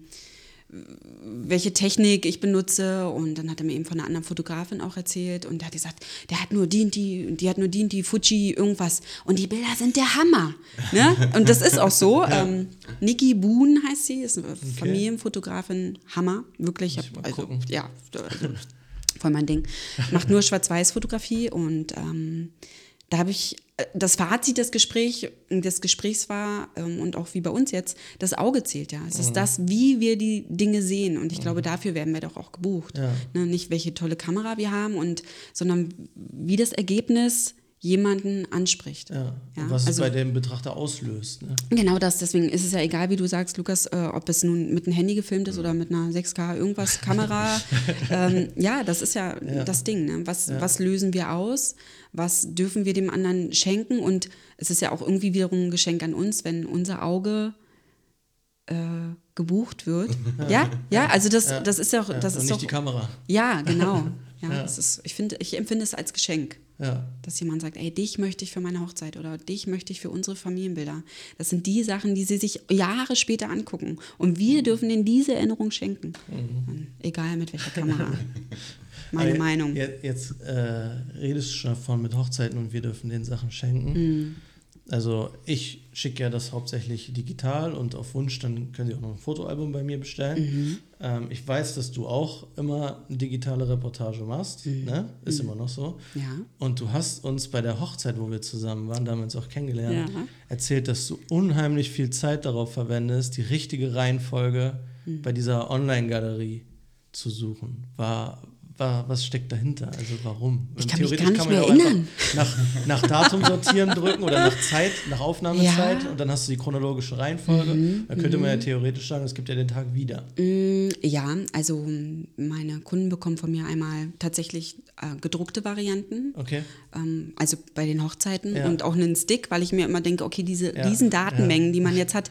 welche Technik ich benutze und dann hat er mir eben von einer anderen Fotografin auch erzählt und der hat gesagt, der hat nur die und die, die hat nur die und die Fuji irgendwas und die Bilder sind der Hammer. Ne? Und das ist auch so. Ähm, Niki Boon heißt sie, ist eine Familienfotografin, Hammer, wirklich. Mal also, ja, also, voll mein Ding. Macht nur Schwarz-Weiß-Fotografie und ähm, da habe ich das Fazit des, Gespräch, des Gesprächs war ähm, und auch wie bei uns jetzt, das Auge zählt ja. Es Mhm. ist das, wie wir die Dinge sehen und ich glaube, dafür werden wir doch auch gebucht. Ja. Ne, nicht welche tolle Kamera wir haben und sondern wie das Ergebnis jemanden anspricht. Ja. Ja, was also- es bei dem Betrachter auslöst. Ne? Genau das, deswegen ist es ja egal, wie du sagst, Lukas, äh, ob es nun mit einem Handy gefilmt ist oder mit einer 6K irgendwas, Kamera. ähm, ja, das ist ja, das Ding. Ne? Was, was lösen wir aus? Was dürfen wir dem anderen schenken? Und es ist ja auch irgendwie wiederum ein Geschenk an uns, wenn unser Auge äh, gebucht wird. ja, ja, also das, das ist ja auch, Ja. das und ist nicht doch, die Kamera. ja, genau. Ja, Ja. Das ist, ich finde, ich empfinde es als Geschenk Ja. dass jemand sagt, ey, dich möchte ich für meine Hochzeit oder dich möchte ich für unsere Familienbilder. Das sind die Sachen, die sie sich Jahre später angucken. Und wir Mhm. dürfen ihnen diese Erinnerung schenken. Und Egal mit welcher Kamera. Meine Aber Meinung. Jetzt, jetzt äh, redest du schon davon mit Hochzeiten und wir dürfen den Sachen schenken. Mhm. Also ich schicke ja das hauptsächlich digital und auf Wunsch, dann können Sie auch noch ein Fotoalbum bei mir bestellen. Mhm. Ähm, ich weiß, dass du auch immer eine digitale Reportage machst. Mhm. Ne? Ist immer noch so. Ja. Und du hast uns bei der Hochzeit, wo wir zusammen waren, da haben wir uns auch kennengelernt, Ja. erzählt, dass du unheimlich viel Zeit darauf verwendest, die richtige Reihenfolge Hm. bei dieser Online-Galerie zu suchen. War, was steckt dahinter? Also warum? Ich kann mich Theoretisch gar nicht kann man mehr ja auch erinnern. einfach Nach, nach Datum sortieren drücken oder nach Zeit, nach Aufnahmezeit Ja. Mhm, und dann hast du die chronologische Reihenfolge. dann könnte man ja theoretisch sagen, es gibt ja den Tag wieder. Mm, Ja, also meine Kunden bekommen von mir einmal tatsächlich äh, gedruckte Varianten. Okay? ähm, also bei den Hochzeiten Ja. und auch einen Stick, weil ich mir immer denke, okay, diese Ja, riesen Datenmengen, die man jetzt hat,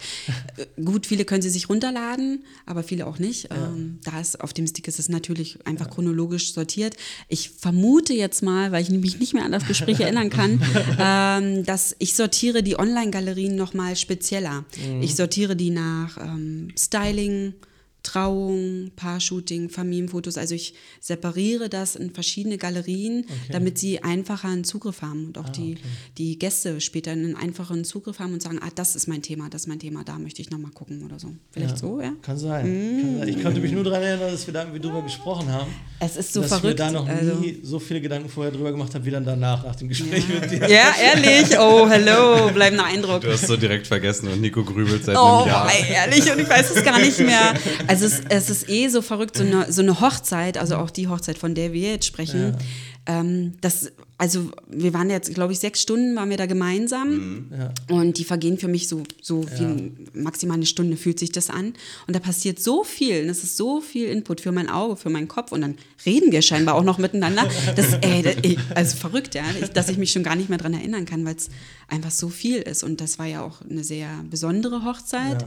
äh, gut, viele können sie sich runterladen, aber viele auch nicht. Ähm, da ist auf dem Stick ist es natürlich einfach chronologisch sortiert. Ich vermute jetzt mal, weil ich mich nicht mehr an das Gespräch erinnern kann, ähm, dass ich sortiere die Online-Galerien noch mal spezieller. Mhm. Ich sortiere die nach ähm, Styling, Trauung, Paar-Shooting, Familienfotos. Also ich separiere das in verschiedene Galerien, damit sie einfacher einen Zugriff haben und auch Ah, die, die Gäste später einen einfacheren Zugriff haben und sagen, ah, das ist mein Thema, das ist mein Thema, da möchte ich nochmal gucken oder so. Vielleicht so, ja? Kann sein. Kann sein. Ich konnte mich nur daran erinnern, dass wir da irgendwie drüber gesprochen haben. Es ist so dass ich mir verrückt. da noch also. nie so viele Gedanken vorher drüber gemacht habe, wie dann danach, nach dem Gespräch mit dir. Ja, ehrlich. Oh, hello, bleibender Eindruck. Du hast so direkt vergessen und Nico grübelt seit Oh, einem Jahr. ey, ehrlich, und ich weiß es gar nicht mehr. Also es, es ist eh so verrückt, so eine, so eine Hochzeit, also auch die Hochzeit, von der wir jetzt sprechen. Ähm, das, also wir waren jetzt, glaube ich, sechs Stunden waren wir da gemeinsam Ja. und die vergehen für mich so, so wie maximal eine Stunde fühlt sich das an. Und da passiert so viel, und es ist so viel Input für mein Auge, für meinen Kopf und dann reden wir scheinbar auch noch miteinander. Das, ey, das, ey, also verrückt, ja, dass ich mich schon gar nicht mehr dran erinnern kann, weil es einfach so viel ist. Und das war ja auch eine sehr besondere Hochzeit.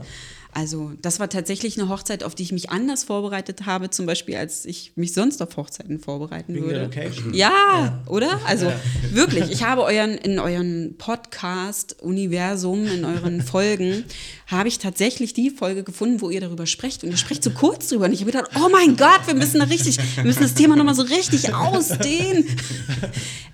Also das war tatsächlich eine Hochzeit, auf die ich mich anders vorbereitet habe, zum Beispiel, als ich mich sonst auf Hochzeiten vorbereiten Wegen würde. Location. Ja, oder? Also wirklich, ich habe euren in euren Podcast-Universum, in euren Folgen, habe ich tatsächlich die Folge gefunden, wo ihr darüber sprecht. Und ihr sprecht so kurz drüber. Und ich habe gedacht, oh mein Gott, wir müssen da richtig, wir müssen das Thema nochmal so richtig ausdehnen.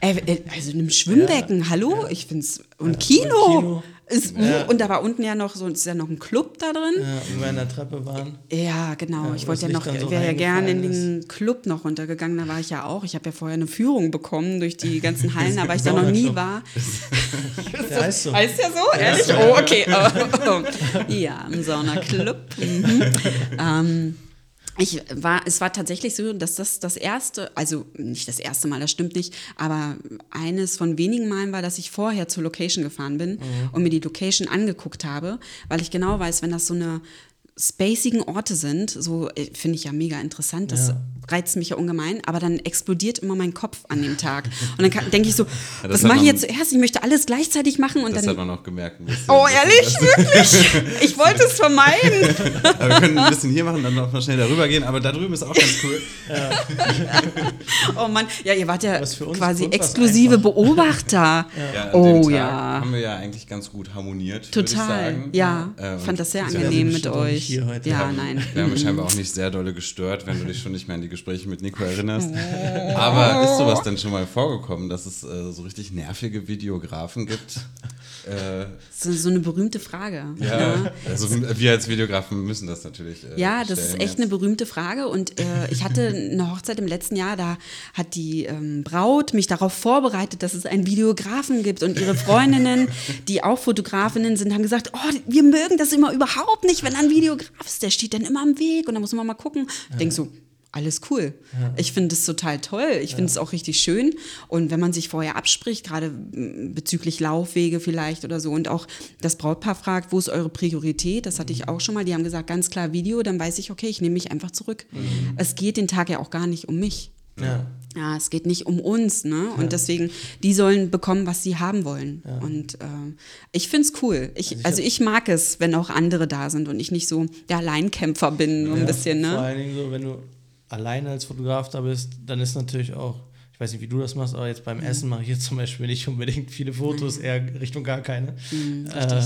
Äh, äh, also in einem Schwimmbecken, hallo? Ich finde es. Und Kino. Kino. Ist, Und da war unten ja noch so, ist ja noch ein Club da drin. Ja, und wir in der Treppe waren. Ja, genau. Ja, ich wo wollte ja noch, so wäre ja gerne in den Club noch runtergegangen. Da war ich ja auch. Ich habe ja vorher eine Führung bekommen durch die ganzen Hallen, aber ich da noch nie war. Der heißt so. Heißt ja so? Ehrlich? Oh, okay. ja, im Saunaclub. Mhm. ähm, ich war, es war tatsächlich so, dass das das erste, also nicht das erste Mal, das stimmt nicht, aber eines von wenigen Malen war, dass ich vorher zur Location gefahren bin und mir die Location angeguckt habe, weil ich genau weiß, wenn das so eine spacigen Orte sind, so äh, finde ich ja mega interessant, das Ja. reizt mich ja ungemein, aber dann explodiert immer mein Kopf an dem Tag. Und dann denke ich so, das was mache ich jetzt zuerst? Ich möchte alles gleichzeitig machen und Das dann hat man noch gemerkt. Oh, ehrlich? Wirklich? Ich wollte es vermeiden. Aber wir können ein bisschen hier machen, dann noch mal schnell darüber gehen. Aber da drüben ist auch ganz cool. Oh Mann, ja, ihr wart ja quasi exklusive. Beobachter. Ja, oh ja. Haben wir ja eigentlich ganz gut harmoniert. Total. sagen. Ja, Äh, und fand das sehr angenehm ja mit auch nicht hier heute. Ja, haben- nein. Wir haben scheinbar auch nicht sehr dolle gestört, wenn du dich schon nicht mehr an die Gespräche mit Nico erinnerst. Aber ist sowas denn schon mal vorgekommen, dass es äh, so richtig nervige Videografen gibt? Äh, So, so eine berühmte Frage. ja, also wir als Videografen müssen das natürlich. Äh, Ja, das ist echt jetzt. eine berühmte Frage. Und äh, ich hatte eine Hochzeit im letzten Jahr, da hat die ähm, Braut mich darauf vorbereitet, dass es einen Videografen gibt. Und ihre Freundinnen, die auch Fotografinnen sind, haben gesagt, oh, wir mögen das immer überhaupt nicht, wenn ein Videograf ist, der steht dann immer am Weg und da muss man mal gucken. Ich denke so, alles cool. Ich finde es total toll. Ich finde es auch richtig schön. Und wenn man sich vorher abspricht, gerade mm, bezüglich Laufwege vielleicht oder so, und auch das Brautpaar fragt, wo ist eure Priorität? Das hatte ich auch schon mal. Die haben gesagt, ganz klar Video, dann weiß ich, okay, ich nehme mich einfach zurück. Es geht den Tag ja auch gar nicht um mich. Ja. Ja, es geht nicht um uns, ne? Und deswegen, die sollen bekommen, was sie haben wollen. Und äh, ich find's cool. Ich, also ich mag es, wenn auch andere da sind und ich nicht so der Alleinkämpfer bin, so ein Ja, bisschen, Vor ne? allen Dingen so, wenn du alleine als Fotograf da bist, dann ist natürlich auch, ich weiß nicht, wie du das machst, aber jetzt beim Mhm. Essen mache ich jetzt zum Beispiel nicht unbedingt viele Fotos, eher Richtung gar keine. Mhm, äh,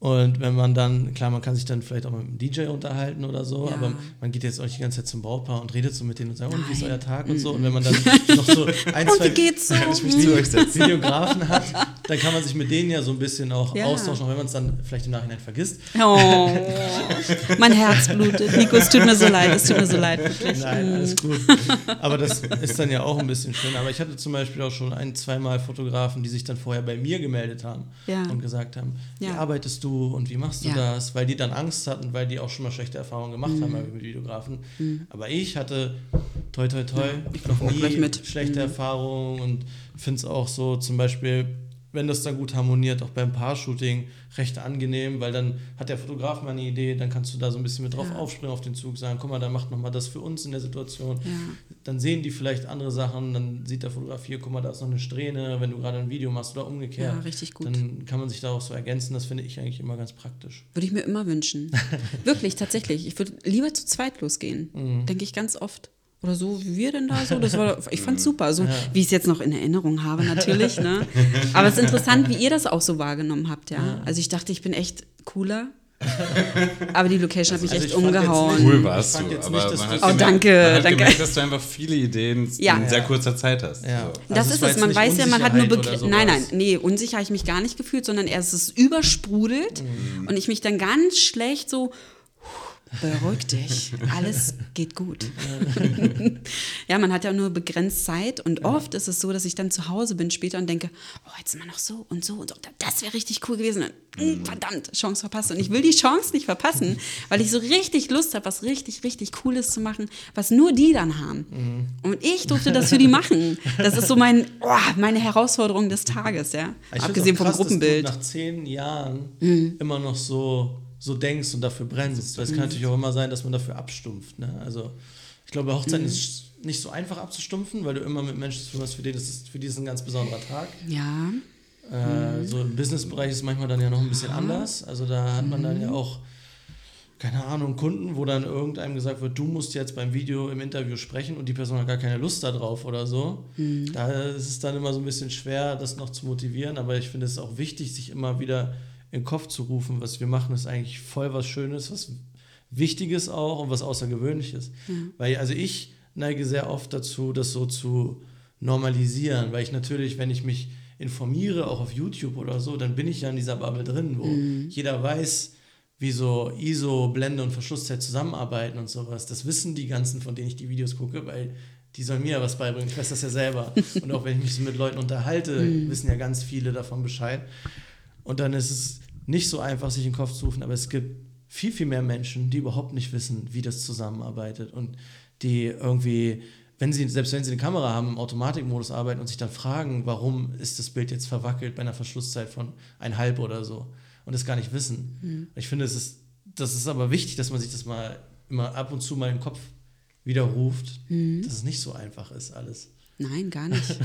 und wenn man dann, klar, man kann sich dann vielleicht auch mit einem DJ unterhalten oder so, Ja. aber man geht jetzt auch nicht die ganze Zeit zum Brautpaar und redet so mit denen und sagt, und wie ist euer Tag und so. Und wenn man dann noch so ein, zwei wie geht's so? Kann ich mich zu euch setzen? Videografen hat, dann kann man sich mit denen ja so ein bisschen auch Ja. austauschen, auch wenn man es dann vielleicht im Nachhinein vergisst. Oh, mein Herz blutet. Nico, es tut mir so leid, es tut mir so leid, wirklich. Nein, alles gut. Aber das ist dann ja auch ein bisschen schön. Aber ich hatte zum Beispiel auch schon ein, zweimal Fotografen, die sich dann vorher bei mir gemeldet haben Ja. und gesagt haben, wie arbeitest du und wie machst du Ja. das? Weil die dann Angst hatten, weil die auch schon mal schlechte Erfahrungen gemacht Mhm. haben mit Videografen. Aber ich hatte, toi toi toi, noch auch gleich nie mit. schlechte Erfahrungen und finde es auch so zum Beispiel, wenn das dann gut harmoniert, auch beim Paar-Shooting, recht angenehm, weil dann hat der Fotograf mal eine Idee, dann kannst du da so ein bisschen mit drauf Ja. aufspringen auf den Zug, sagen, guck mal, dann macht nochmal das für uns in der Situation. Ja. Dann sehen die vielleicht andere Sachen, dann sieht der Fotograf hier, guck mal, da ist noch eine Strähne, wenn du gerade ein Video machst oder umgekehrt. Ja, richtig gut. Dann kann man sich da auch so ergänzen, das finde ich eigentlich immer ganz praktisch. Würde ich mir immer wünschen. Wirklich, tatsächlich. Ich würde lieber zu zweit losgehen. Mhm. Denke ich ganz oft. Oder so, wie wir denn da so. Das war, ich Mhm. fand's super. So, wie ich es jetzt noch in Erinnerung habe, natürlich. Ne? Aber es ist interessant, wie ihr das auch so wahrgenommen habt, ja. Also ich dachte, ich bin echt cooler. Aber die Location hat mich Also echt ich fand jetzt umgehauen. nicht- Cool warst du, jetzt aber nicht, dass man hat Oh, gemerkt, danke, man hat danke. gemerkt, dass du einfach viele Ideen Ja. in sehr kurzer Zeit hast. Ja. So. Also Das es ist es, man weiß ja, man hat nur oder Nein, nein, nee, unsicher habe ich mich gar nicht gefühlt, sondern erst ist es übersprudelt Mhm. und ich mich dann ganz schlecht so beruhig dich, alles geht gut. ja, man hat ja nur begrenzt Zeit und oft ist es so, dass ich dann zu Hause bin später und denke, oh, jetzt mal noch so und so und so, das wäre richtig cool gewesen. Und, Mhm. mm, verdammt, Chance verpasst. Und ich will die Chance nicht verpassen, weil ich so richtig Lust habe, was richtig, richtig Cooles zu machen, was nur die dann haben. Mhm. Und ich durfte das für die machen. Das ist so mein, oh, meine Herausforderung des Tages, ja. Ich Abgesehen auch vom krass, Gruppenbild. Nach zehn Jahren Mhm. immer noch so, so denkst und dafür brennst. Das kann natürlich auch immer sein, dass man dafür abstumpft. Ne? Also ich glaube, Hochzeit Mhm. ist nicht so einfach abzustumpfen, weil du immer mit Menschen zu tun hast, für die das ist, für die ist ein ganz besonderer Tag. Ja, Äh, so im Businessbereich ist es manchmal dann ja noch ein bisschen anders. Also da hat man Mhm. dann ja auch keine Ahnung, Kunden, wo dann irgendeinem gesagt wird, du musst jetzt beim Video im Interview sprechen und die Person hat gar keine Lust darauf oder so. Da ist es dann immer so ein bisschen schwer, das noch zu motivieren, aber ich finde es auch wichtig, sich immer wieder in den Kopf zu rufen, was wir machen, ist eigentlich voll was Schönes, was Wichtiges auch und was Außergewöhnliches. Weil, also ich neige sehr oft dazu, das so zu normalisieren, weil ich natürlich, wenn ich mich informiere, auch auf YouTube oder so, dann bin ich ja in dieser Bubble drin, wo jeder weiß, wie so ISO, Blende und Verschlusszeit zusammenarbeiten und sowas. Das wissen die ganzen, von denen ich die Videos gucke, weil die sollen mir ja was beibringen. Ich weiß das ja selber. Und auch wenn ich mich so mit Leuten unterhalte, wissen ja ganz viele davon Bescheid. Und dann ist es nicht so einfach, sich in den Kopf zu rufen, aber es gibt viel, viel mehr Menschen, die überhaupt nicht wissen, wie das zusammenarbeitet und die irgendwie, wenn sie, selbst wenn sie eine Kamera haben, im Automatikmodus arbeiten und sich dann fragen, warum ist das Bild jetzt verwackelt bei einer Verschlusszeit von einhalb oder so und das gar nicht wissen. Ich finde, es ist, das ist aber wichtig, dass man sich das mal immer ab und zu mal im Kopf widerruft, dass es nicht so einfach ist alles. Nein, gar nicht.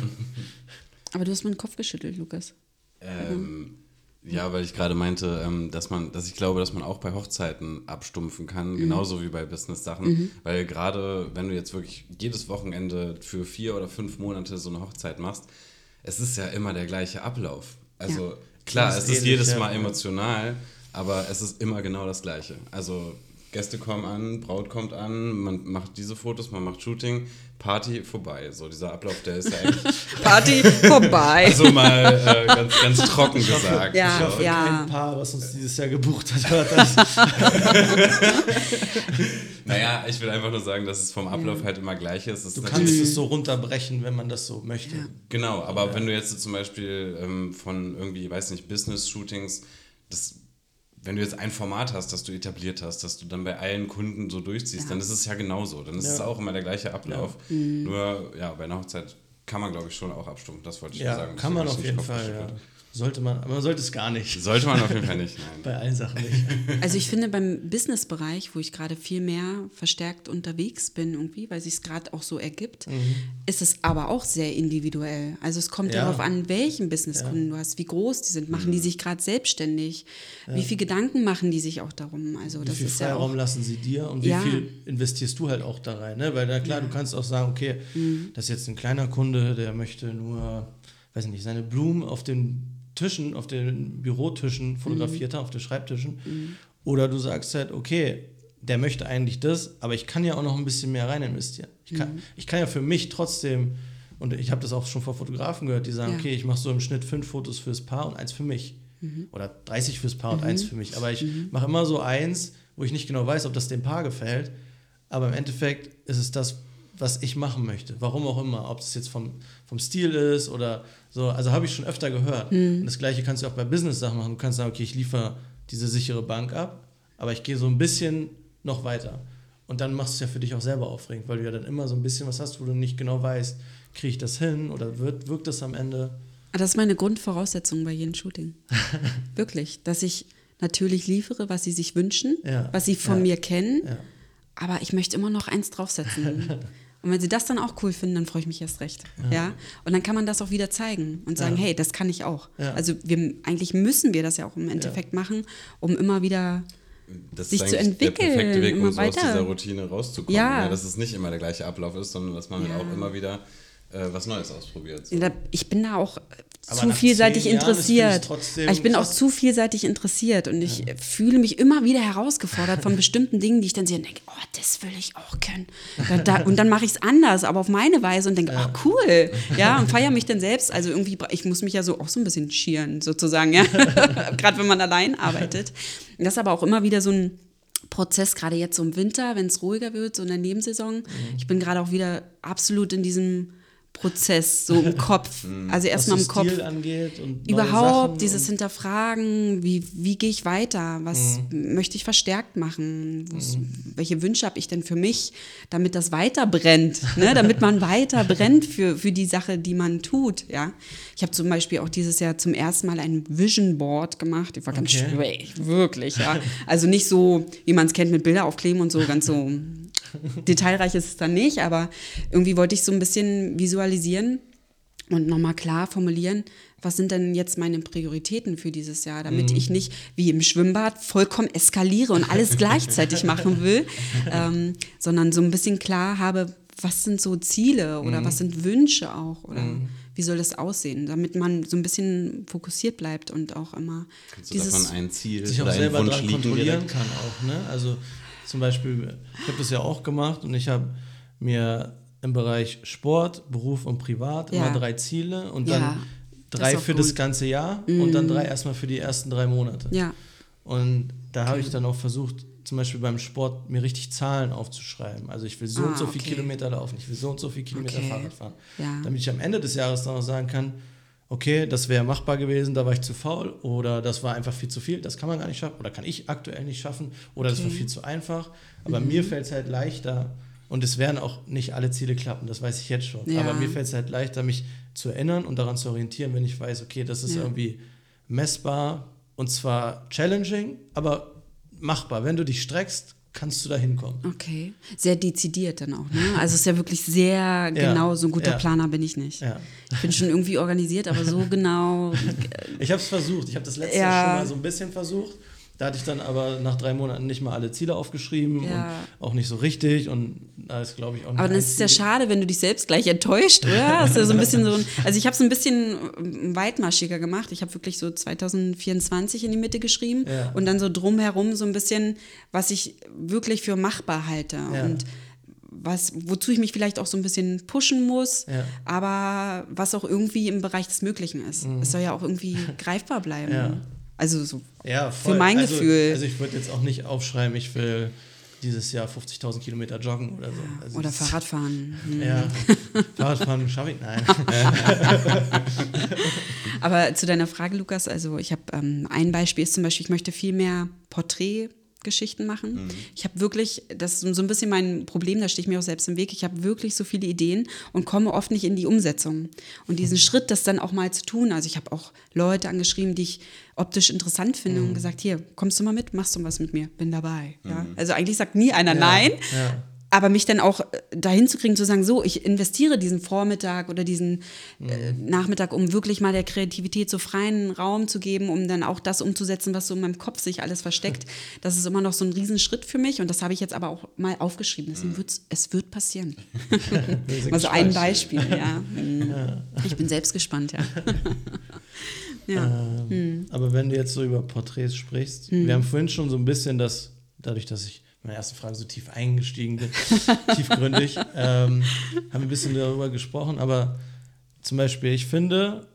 Aber du hast meinen Kopf geschüttelt, Lukas. Ähm, ja, weil ich gerade meinte, ähm, dass man, dass ich glaube, dass man auch bei Hochzeiten abstumpfen kann, genauso wie bei Business-Sachen. Weil gerade, wenn du jetzt wirklich jedes Wochenende für vier oder fünf Monate so eine Hochzeit machst, es ist ja immer der gleiche Ablauf. Also Ja. klar, Das es ist ist jedes. Mal emotional, aber es ist immer genau das Gleiche. Also Gäste kommen an, Braut kommt an, man macht diese Fotos, man macht Shooting, Party vorbei. So dieser Ablauf, der ist ja eigentlich Party vorbei. so mal äh, ganz, ganz trocken gesagt. Ja, Ich hoffe, ja. kein Paar, was uns dieses Jahr gebucht hat, hört das. Naja, ich will einfach nur sagen, dass es vom Ablauf halt immer gleich ist. Es ist Du natürlich- kannst es so runterbrechen, wenn man das so möchte. Ja. Genau, aber wenn du jetzt so zum Beispiel ähm, von irgendwie, weiß nicht, Business-Shootings, das, wenn du jetzt ein Format hast, das du etabliert hast, dass du dann bei allen Kunden so durchziehst, Ja. dann ist es ja genauso. Dann ist Ja. es auch immer der gleiche Ablauf. Mhm. Nur, ja, bei einer Hochzeit kann man, glaube ich, schon auch abstumpfen. Das wollte ich Ja, sagen. kann man auf jeden Fall, ja. Sollte man, aber man sollte es gar nicht. Sollte man auf jeden Fall nicht, nein. Bei allen Sachen nicht. Also ich finde beim Business-Bereich, wo ich gerade viel mehr verstärkt unterwegs bin irgendwie, weil sich es gerade auch so ergibt, ist es aber auch sehr individuell. Also es kommt Ja. darauf an, welchen Businesskunden du hast, wie groß die sind, machen die sich gerade selbstständig, wie viel Gedanken machen die sich auch darum. Also Wie das viel ist ja Freiraum auch, lassen sie dir und wie Ja. viel investierst du halt auch da rein? Ne? Weil na klar, du kannst auch sagen, okay, das ist jetzt ein kleiner Kunde, der möchte nur, weiß nicht, seine Blumen auf den Tischen, auf den Bürotischen fotografiert haben, auf den Schreibtischen. Oder du sagst halt, okay, der möchte eigentlich das, aber ich kann ja auch noch ein bisschen mehr rein investieren. Ich kann, ich kann ja für mich trotzdem, und ich habe das auch schon von Fotografen gehört, die sagen, Ja. okay, ich mache so im Schnitt fünf Fotos fürs Paar und eins für mich. Oder 30 fürs Paar und eins für mich. Aber ich mache immer so eins, wo ich nicht genau weiß, ob das dem Paar gefällt. Aber im Endeffekt ist es das, was ich machen möchte. Warum auch immer. Ob es jetzt vom, vom Stil ist oder so. Also habe ich schon öfter gehört. Und das Gleiche kannst du auch bei Business-Sachen machen. Du kannst sagen, okay, ich liefere diese sichere Bank ab, aber ich gehe so ein bisschen noch weiter. Und dann machst du es ja für dich auch selber aufregend, weil du ja dann immer so ein bisschen was hast, wo du nicht genau weißt, kriege ich das hin oder wird, wirkt das am Ende? Ah, das ist meine Grundvoraussetzung bei jedem Shooting. Wirklich, dass ich natürlich liefere, was sie sich wünschen, Ja. was sie von Ja. mir kennen, Ja. aber ich möchte immer noch eins draufsetzen. Und wenn sie das dann auch cool finden, dann freue ich mich erst recht. Ja. Und dann kann man das auch wieder zeigen und sagen, Ja. hey, das kann ich auch. Ja. Also wir, eigentlich müssen wir das ja auch im Endeffekt machen, um immer wieder Das sich ist zu eigentlich der perfekte entwickeln, Weg, immer um so aus weiter. dieser Routine rauszukommen. Ja. Ja. dass es nicht immer der gleiche Ablauf ist, sondern dass man halt Ja. auch immer wieder äh, was Neues ausprobiert. So. Ich bin da auch Aber zu vielseitig interessiert. ich bin auch zu vielseitig interessiert und ich fühle mich immer wieder herausgefordert von bestimmten Dingen, die ich dann sehe und denke, oh, das will ich auch können. Da, da, und dann mache ich es anders, aber auf meine Weise und denke, oh, cool. Ja, und feiere mich dann selbst. Also irgendwie, ich muss mich ja so auch so ein bisschen schieren, sozusagen, ja. Gerade wenn man allein arbeitet. Das ist aber auch immer wieder so ein Prozess, gerade jetzt so im Winter, wenn es ruhiger wird, so in der Nebensaison. Mhm. Ich bin gerade auch wieder absolut in diesem Prozess, so im Kopf. Also Was erstmal im Kopf. Angeht und Überhaupt Sachen dieses Hinterfragen, wie, wie gehe ich weiter? Was Mhm. möchte ich verstärkt machen? Was, Welche Wünsche habe ich denn für mich, damit das weiter brennt? Ne? Damit man weiter brennt für, für die Sache, die man tut. Ja? Ich habe zum Beispiel auch dieses Jahr zum ersten Mal ein Vision Board gemacht. Ich war ganz Okay. schwierig, wirklich. Ja? Also nicht so, wie man es kennt, mit Bilder aufkleben und so, ganz so detailreich ist es dann nicht, aber irgendwie wollte ich so ein bisschen visualisieren und nochmal klar formulieren, was sind denn jetzt meine Prioritäten für dieses Jahr, damit ich nicht wie im Schwimmbad vollkommen eskaliere und alles gleichzeitig machen will, ähm, sondern so ein bisschen klar habe, was sind so Ziele oder was sind Wünsche auch oder wie soll das aussehen, damit man so ein bisschen fokussiert bleibt und auch immer Hast du davon dieses ein Ziel sich auch selber Wunsch dran liegen kontrollieren direkt? kann auch. Ne? Also zum Beispiel, ich habe das ja auch gemacht und ich habe mir im Bereich Sport, Beruf und Privat Ja. immer drei Ziele und Ja, dann das drei auch für gut. Das ganze Jahr und dann drei erstmal für die ersten drei Monate. ja, Und da habe ich dann auch versucht, zum Beispiel beim Sport mir richtig Zahlen aufzuschreiben. Also ich will so Ah, und so okay. Kilometer laufen, ich will so und so viel Kilometer Okay. Fahrrad fahren. Ja. Damit ich am Ende des Jahres dann auch sagen kann, okay, das wäre machbar gewesen, da war ich zu faul oder das war einfach viel zu viel, das kann man gar nicht schaffen oder kann ich aktuell nicht schaffen oder das war Okay. viel zu einfach. Aber Mhm. mir fällt es halt leichter und es werden auch nicht alle Ziele klappen, das weiß ich jetzt schon. Ja. Aber mir fällt es halt leichter, mich zu erinnern und daran zu orientieren, wenn ich weiß, okay, das ist Ja. irgendwie messbar und zwar challenging, aber machbar. Wenn du dich streckst, kannst du da hinkommen. okay. Sehr dezidiert dann auch, ne? Also es ist ja wirklich sehr genau, so ein guter ja. Planer bin ich nicht. Ja. Ich bin schon irgendwie organisiert, aber so genau. Ich habe es versucht. Ich habe das letzte Ja. Jahr schon mal so ein bisschen versucht. Da hatte ich dann aber nach drei Monaten nicht mal alle Ziele aufgeschrieben Ja. und auch nicht so richtig. Und da ist, glaube ich, auch nicht Aber dann ist es ja schade, wenn du dich selbst gleich enttäuscht, oder? Hast du so ein bisschen so ein, also ich habe es ein bisschen ähm, weitmaschiger gemacht. Ich habe wirklich so 2024 in die Mitte geschrieben Ja. und dann so drumherum so ein bisschen, was ich wirklich für machbar halte Ja. und was, wozu ich mich vielleicht auch so ein bisschen pushen muss, aber was auch irgendwie im Bereich des Möglichen ist. Es soll ja auch irgendwie greifbar bleiben. Also so ja, voll. für mein also, Gefühl. Also ich würde jetzt auch nicht aufschreiben, ich will dieses Jahr 50.000 Kilometer joggen oder so. Also oder Fahrradfahren. Hm. Ja, Fahrradfahren schaffe ich, nein. Aber zu deiner Frage, Lukas, also ich habe ähm, ein Beispiel ist zum Beispiel, ich möchte viel mehr Porträtgeschichten machen. Ich habe wirklich, das ist so ein bisschen mein Problem, da stehe ich mir auch selbst im Weg. Ich habe wirklich so viele Ideen und komme oft nicht in die Umsetzung. Und diesen Schritt, das dann auch mal zu tun, also ich habe auch Leute angeschrieben, die ich optisch interessant finde und gesagt, hier, kommst du mal mit, machst du was mit mir, bin dabei. Ja? Also eigentlich sagt nie einer nein. ja. Aber mich dann auch äh, dahin zu kriegen, zu sagen, so, ich investiere diesen Vormittag oder diesen äh, Nachmittag, um wirklich mal der Kreativität so freien Raum zu geben, um dann auch das umzusetzen, was so in meinem Kopf sich alles versteckt. Das ist immer noch so ein Riesenschritt für mich und das habe ich jetzt aber auch mal aufgeschrieben. Deswegen wird's, es wird passieren. also ein. Beispiel, ja. Mhm. Ich bin selbst gespannt, ja. ja. Ähm, Aber wenn du jetzt so über Porträts sprichst, Mhm. wir haben vorhin schon so ein bisschen das, dadurch, dass ich meine erste Frage so tief eingestiegen bin, tiefgründig, ähm, haben wir ein bisschen darüber gesprochen. Aber zum Beispiel, ich finde,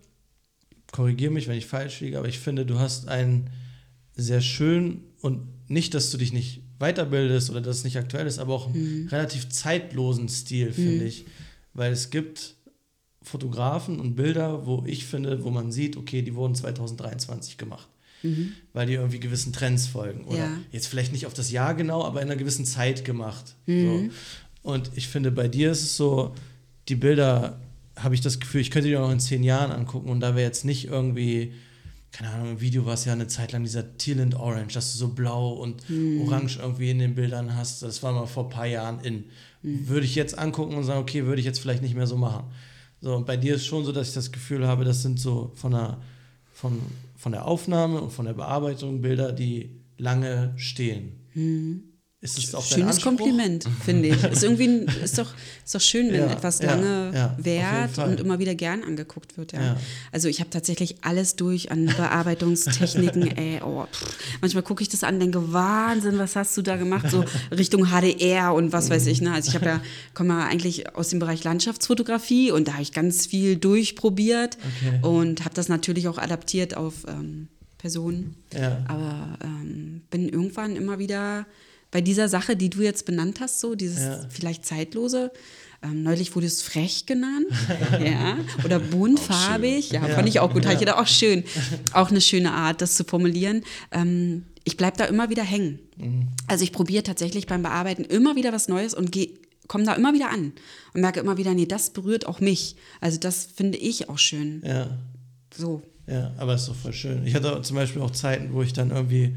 korrigiere mich, wenn ich falsch liege, aber ich finde, du hast einen sehr schön und nicht, dass du dich nicht weiterbildest oder dass es nicht aktuell ist, aber auch einen relativ zeitlosen Stil, finde ich. Weil es gibt Fotografen und Bilder, wo ich finde, wo man sieht, okay, die wurden 2023 gemacht. Weil die irgendwie gewissen Trends folgen. Oder Ja. jetzt vielleicht nicht auf das Jahr genau, aber in einer gewissen Zeit gemacht. So. Und ich finde, bei dir ist es so, die Bilder habe ich das Gefühl, ich könnte die auch in zehn Jahren angucken und da wäre jetzt nicht irgendwie, keine Ahnung, im Video war es ja eine Zeit lang dieser Teal and Orange, dass du so blau und orange irgendwie in den Bildern hast. Das war mal vor ein paar Jahren in. Würde ich jetzt angucken und sagen, okay, würde ich jetzt vielleicht nicht mehr so machen. So, und bei dir ist schon so, dass ich das Gefühl habe, das sind so von der, von, von der Aufnahme und von der Bearbeitung Bilder, die lange stehen. Ist das auch Schönes? Kompliment, finde ich. Ist irgendwie ein, ist doch, ist doch schön, wenn Ja, etwas ja, lange ja, jeden währt und immer wieder gern angeguckt wird. Ja. Ja. Also ich habe tatsächlich alles durch an Bearbeitungstechniken. ey, oh. Manchmal gucke ich das an, denke Wahnsinn, was hast du da gemacht? So Richtung HDR und was weiß ich. Ne? Also ich habe ja komme ja eigentlich aus dem Bereich Landschaftsfotografie und da habe ich ganz viel durchprobiert Okay. und habe das natürlich auch adaptiert auf ähm, Personen. Ja. Aber ähm, bin irgendwann immer wieder bei dieser Sache, die du jetzt benannt hast, so dieses Ja. vielleicht zeitlose. Ähm, neulich wurde es frech genannt, ja, oder buntfarbig, ja, Ja. fand ich auch gut. Ja. Ich gedacht, auch schön, auch eine schöne Art, das zu formulieren. Ähm, ich bleibe da immer wieder hängen. Mhm. Also ich probiere tatsächlich beim Bearbeiten immer wieder was Neues und komme da immer wieder an und merke immer wieder, nee, das berührt auch mich. Also das finde ich auch schön. Ja. So. Ja, aber ist doch voll schön. Ich hatte zum Beispiel auch Zeiten, wo ich dann irgendwie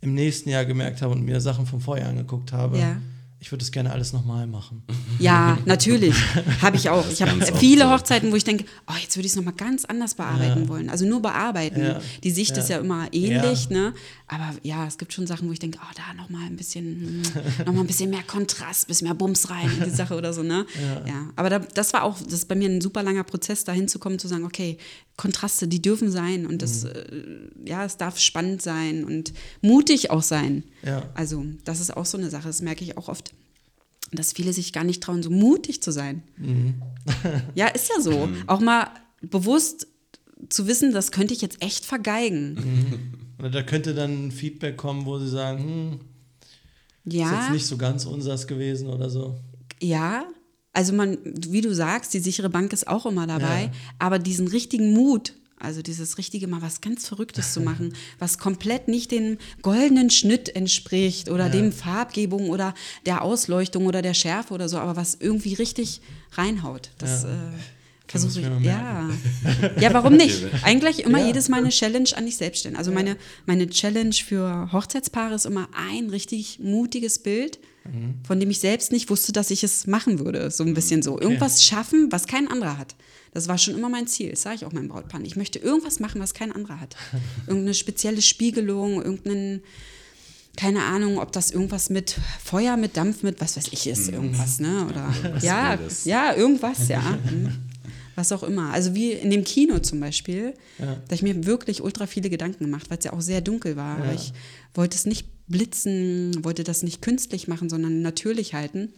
im nächsten Jahr gemerkt habe und mir Sachen vom Vorjahr angeguckt habe. Ja. Ich würde es gerne alles nochmal machen. Ja, natürlich. Habe ich auch. Ich habe viele so. Hochzeiten, wo ich denke, oh, jetzt würde ich es nochmal ganz anders bearbeiten wollen. Also nur bearbeiten. Ja. Die Sicht Ja. ist ja immer ähnlich, Ja. ne? Aber ja, es gibt schon Sachen, wo ich denke, oh, da nochmal ein bisschen, nochmal ein bisschen mehr Kontrast, ein bisschen mehr Bums rein in die Sache oder so, ne? Ja. Aber da, das war auch, das ist bei mir ein super langer Prozess, da hinzukommen, zu sagen, okay, Kontraste, die dürfen sein und das, Mhm. äh, ja, es darf spannend sein und mutig auch sein. Ja. Also, das ist auch so eine Sache, das merke ich auch oft dass viele sich gar nicht trauen, so mutig zu sein. ja, ist ja so. Auch mal bewusst zu wissen, das könnte ich jetzt echt vergeigen. Oder da könnte dann ein Feedback kommen, wo sie sagen, hm, ist Ja, jetzt nicht so ganz unsers gewesen oder so. ja. Also man, wie du sagst, die sichere Bank ist auch immer dabei, Ja. aber diesen richtigen Mut, also dieses richtige mal was ganz Verrücktes zu machen, was komplett nicht dem goldenen Schnitt entspricht oder dem Farbgebung oder der Ausleuchtung oder der Schärfe oder so, aber was irgendwie richtig reinhaut. Das Ja. äh, versuche ich ich. Ja. ja, warum nicht? Eigentlich immer Ja. jedes Mal eine Challenge an dich selbst stellen. Also meine, meine Challenge für Hochzeitspaare ist immer ein richtig mutiges Bild, Mhm. von dem ich selbst nicht wusste, dass ich es machen würde. So ein bisschen so. Irgendwas schaffen, was kein anderer hat. Das war schon immer mein Ziel. Das sage ich auch meinem Brautpaar. Ich möchte irgendwas machen, was kein anderer hat. Irgendeine spezielle Spiegelung, irgendeinen, keine Ahnung, ob das irgendwas mit Feuer, mit Dampf, mit was weiß ich ist, irgendwas, ne? Oder ja, ja, irgendwas, ja. Mhm. Was auch immer. Also wie in dem Kino zum Beispiel, da habe ich mir wirklich ultra viele Gedanken gemacht, weil es ja auch sehr dunkel war. Aber ich wollte es nicht blitzen, wollte das nicht künstlich machen, sondern natürlich halten.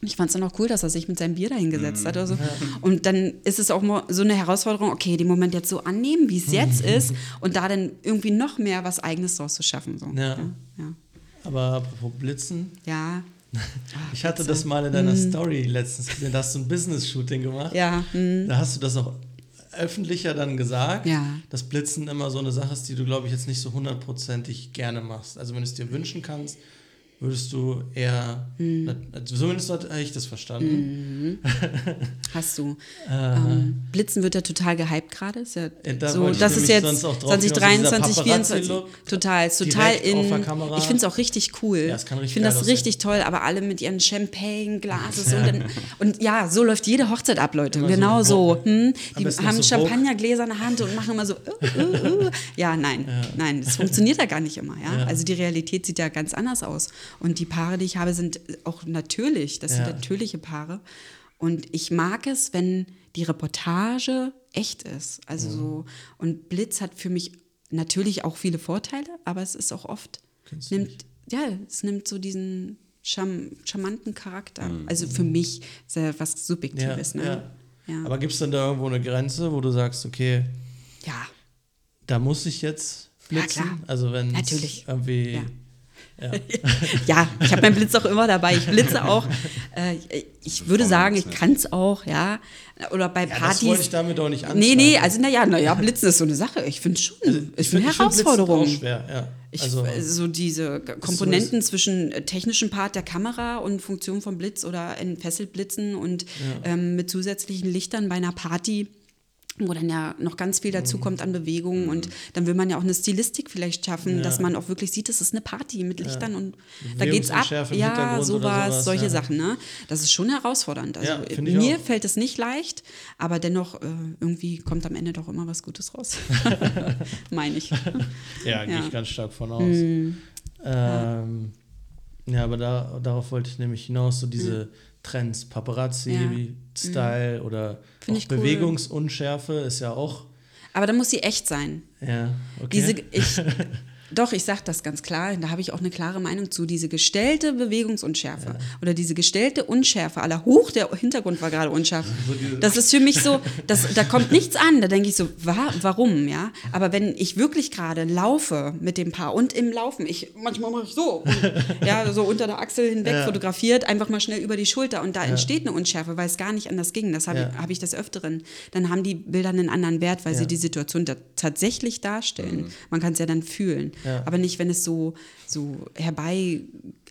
Und ich fand es dann auch cool, dass er sich mit seinem Bier dahingesetzt hat. Oder so. Und dann ist es auch mal so eine Herausforderung, okay, den Moment jetzt so annehmen, wie es jetzt ist, und da dann irgendwie noch mehr was Eigenes draus zu schaffen. So. Ja. Ja, ja. Aber apropos Blitzen, ja. ich hatte das mal in deiner Story letztens gesehen, da hast du ein Business-Shooting gemacht. Mhm. Ja, mhm. Da hast du das auch öffentlicher dann gesagt, Ja. dass Blitzen immer so eine Sache ist, die du, glaube ich, jetzt nicht so hundertprozentig gerne machst. Also wenn du es dir wünschen kannst, würdest du eher, Mhm. also zumindest habe ich das verstanden. Hast du. Ähm, Blitzen wird ja total gehypt gerade. Ist ja Ja, so, das ist jetzt sonst auch drauf 2023, hinaus, so dieser 2024. Paparazzi-Look, Total, ist total in. Ich finde es auch richtig cool. Ja, richtig ich finde das richtig toll, aber alle mit ihren Champagne-Glases und, dann, und ja, so läuft jede Hochzeit ab, Leute. Immer so genau so. Hm? Am Die besten noch haben so. Champagnergläser in der Hand und machen immer so. Uh, uh, uh. Ja, nein, nein, das funktioniert ja gar nicht immer. Ja. Also die Realität sieht ja ganz anders aus. Und die Paare, die ich habe, sind auch natürlich. Das sind Ja. natürliche Paare. Und ich mag es, wenn die Reportage echt ist. Also so, und Blitz hat für mich natürlich auch viele Vorteile, aber es ist auch oft, Künstlich. nimmt, ja, es nimmt so diesen charm, charmanten Charakter. Also für mich ist ja was Ja, Subjektives. ne? ja. Ja. Aber gibt es denn da irgendwo eine Grenze, wo du sagst, okay, ja. da muss ich jetzt Ja, blitzen? klar. Also wenn es Natürlich. irgendwie Ja. ja. Ja, ich habe meinen Blitz auch immer dabei. Ich blitze auch. Äh, ich würde sagen, ich kann es auch, ja. Oder bei Ja, das Partys. wollte ich damit auch nicht Nee, anzweifeln. nee, also naja, naja, Blitzen ist so eine Sache. Ich finde schon, ist Also find- eine find Herausforderung. Auch schwer, ja. Ich, also, so diese Komponenten zwischen äh, technischen Part der Kamera und Funktion vom Blitz oder Entfesselblitzen und ähm, mit zusätzlichen Lichtern bei einer Party, wo dann ja noch ganz viel Mhm. dazu kommt an Bewegungen und dann will man ja auch eine Stilistik vielleicht schaffen, Ja. dass man auch wirklich sieht, das ist eine Party mit Lichtern und da geht's ab. Ja, sowas, solche ja. Sachen, ne? Das ist schon herausfordernd. Also Ja, ich mir auch. fällt es nicht leicht, aber dennoch äh, irgendwie kommt am Ende doch immer was Gutes raus. Meine ich. ja, gehe ja. ich ganz stark von aus. Ähm, ja, aber da, darauf wollte ich nämlich hinaus, so diese Trends, Paparazzi, Ja. Style oder Find auch cool. Bewegungsunschärfe ist ja auch, Aber da muss sie echt sein. ja, okay. Diese, ich, doch, ich sage das ganz klar, da habe ich auch eine klare Meinung zu. Diese gestellte Bewegungsunschärfe oder diese gestellte Unschärfe, aller hoch, der Hintergrund war gerade unscharf. Das ist für mich so, das, da kommt nichts an. Da denke ich so, wa, warum, ja? Aber wenn ich wirklich gerade laufe mit dem Paar und im Laufen, ich manchmal mache ich so, und, ja, so unter der Achsel hinweg Ja. fotografiert, einfach mal schnell über die Schulter und da entsteht eine Unschärfe, weil es gar nicht anders ging. Das habe Ja. ich, hab ich des Öfteren. Dann haben die Bilder einen anderen Wert, weil Ja. sie die Situation da tatsächlich darstellen. Man kann es ja dann fühlen. Ja. Aber nicht, wenn es so, so herbei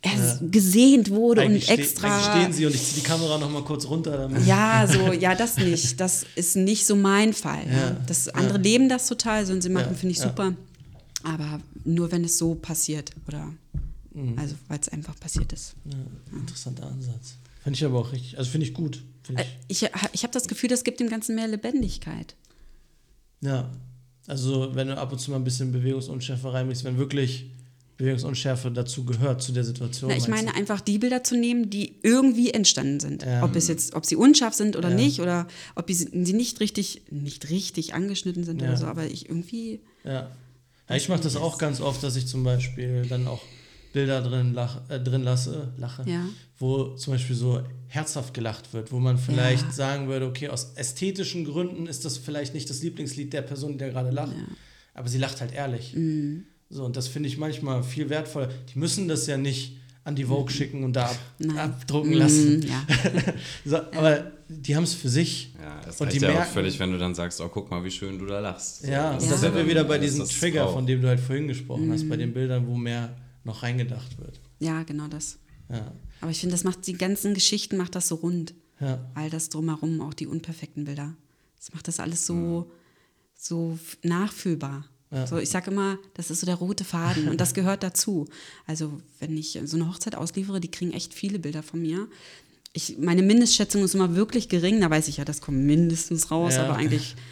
er- gesehnt wurde eigentlich, und ste- extra. eigentlich stehen sie und ich ziehe die Kamera nochmal kurz runter. Damit ja, so, ja, das nicht. Das ist nicht so mein Fall. Ja. Ja, Das andere leben das total, so und sie machen, Ja, finde ich ja. super. Aber nur wenn es so passiert oder Also, weil es einfach passiert ist. Ja, interessanter Ansatz. Finde ich aber auch richtig, also finde ich gut. Find Äh, ich, Ich, ich habe das Gefühl, das gibt dem Ganzen mehr Lebendigkeit. ja. Also, wenn du ab und zu mal ein bisschen Bewegungsunschärfe reinbringst, wenn wirklich Bewegungsunschärfe dazu gehört, zu der Situation. Na, ich meine, du? einfach die Bilder zu nehmen, die irgendwie entstanden sind. Ja. Ob es jetzt, ob sie unscharf sind oder Ja. nicht, oder ob sie nicht richtig, nicht richtig angeschnitten sind Ja. oder so, aber ich irgendwie. Ja. ja ich mache das auch ganz oft, dass ich zum Beispiel dann auch Bilder drin, lach, äh, drin lasse, lache, Ja. wo zum Beispiel so herzhaft gelacht wird, wo man vielleicht Ja. sagen würde, okay, aus ästhetischen Gründen ist das vielleicht nicht das Lieblingslied der Person, die da gerade lacht, aber sie lacht halt ehrlich. Mhm. So, und das finde ich manchmal viel wertvoller. Die müssen das ja nicht an die Vogue schicken und da ab, Nein. abdrucken Mm, lassen. ja. so, aber die haben es für sich. Ja, es Und die ja auch merken- völlig, wenn du dann sagst, oh, guck mal, wie schön du da lachst. So, Ja, das und da sind wir wieder bei diesem Trigger, von dem du halt vorhin gesprochen hast, Mhm. bei den Bildern, wo mehr noch reingedacht wird. ja, genau das. Ja, Aber ich finde, das macht die ganzen Geschichten macht das so rund. ja, All das drumherum, auch die unperfekten Bilder. Das macht das alles so, so nachfühlbar. Ja. So, ich sage immer, das ist so der rote Faden und das gehört dazu. Also, wenn ich so eine Hochzeit ausliefere, die kriegen echt viele Bilder von mir. Ich, meine Mindestschätzung ist immer wirklich gering, da weiß ich ja, das kommt mindestens raus, Ja. aber eigentlich.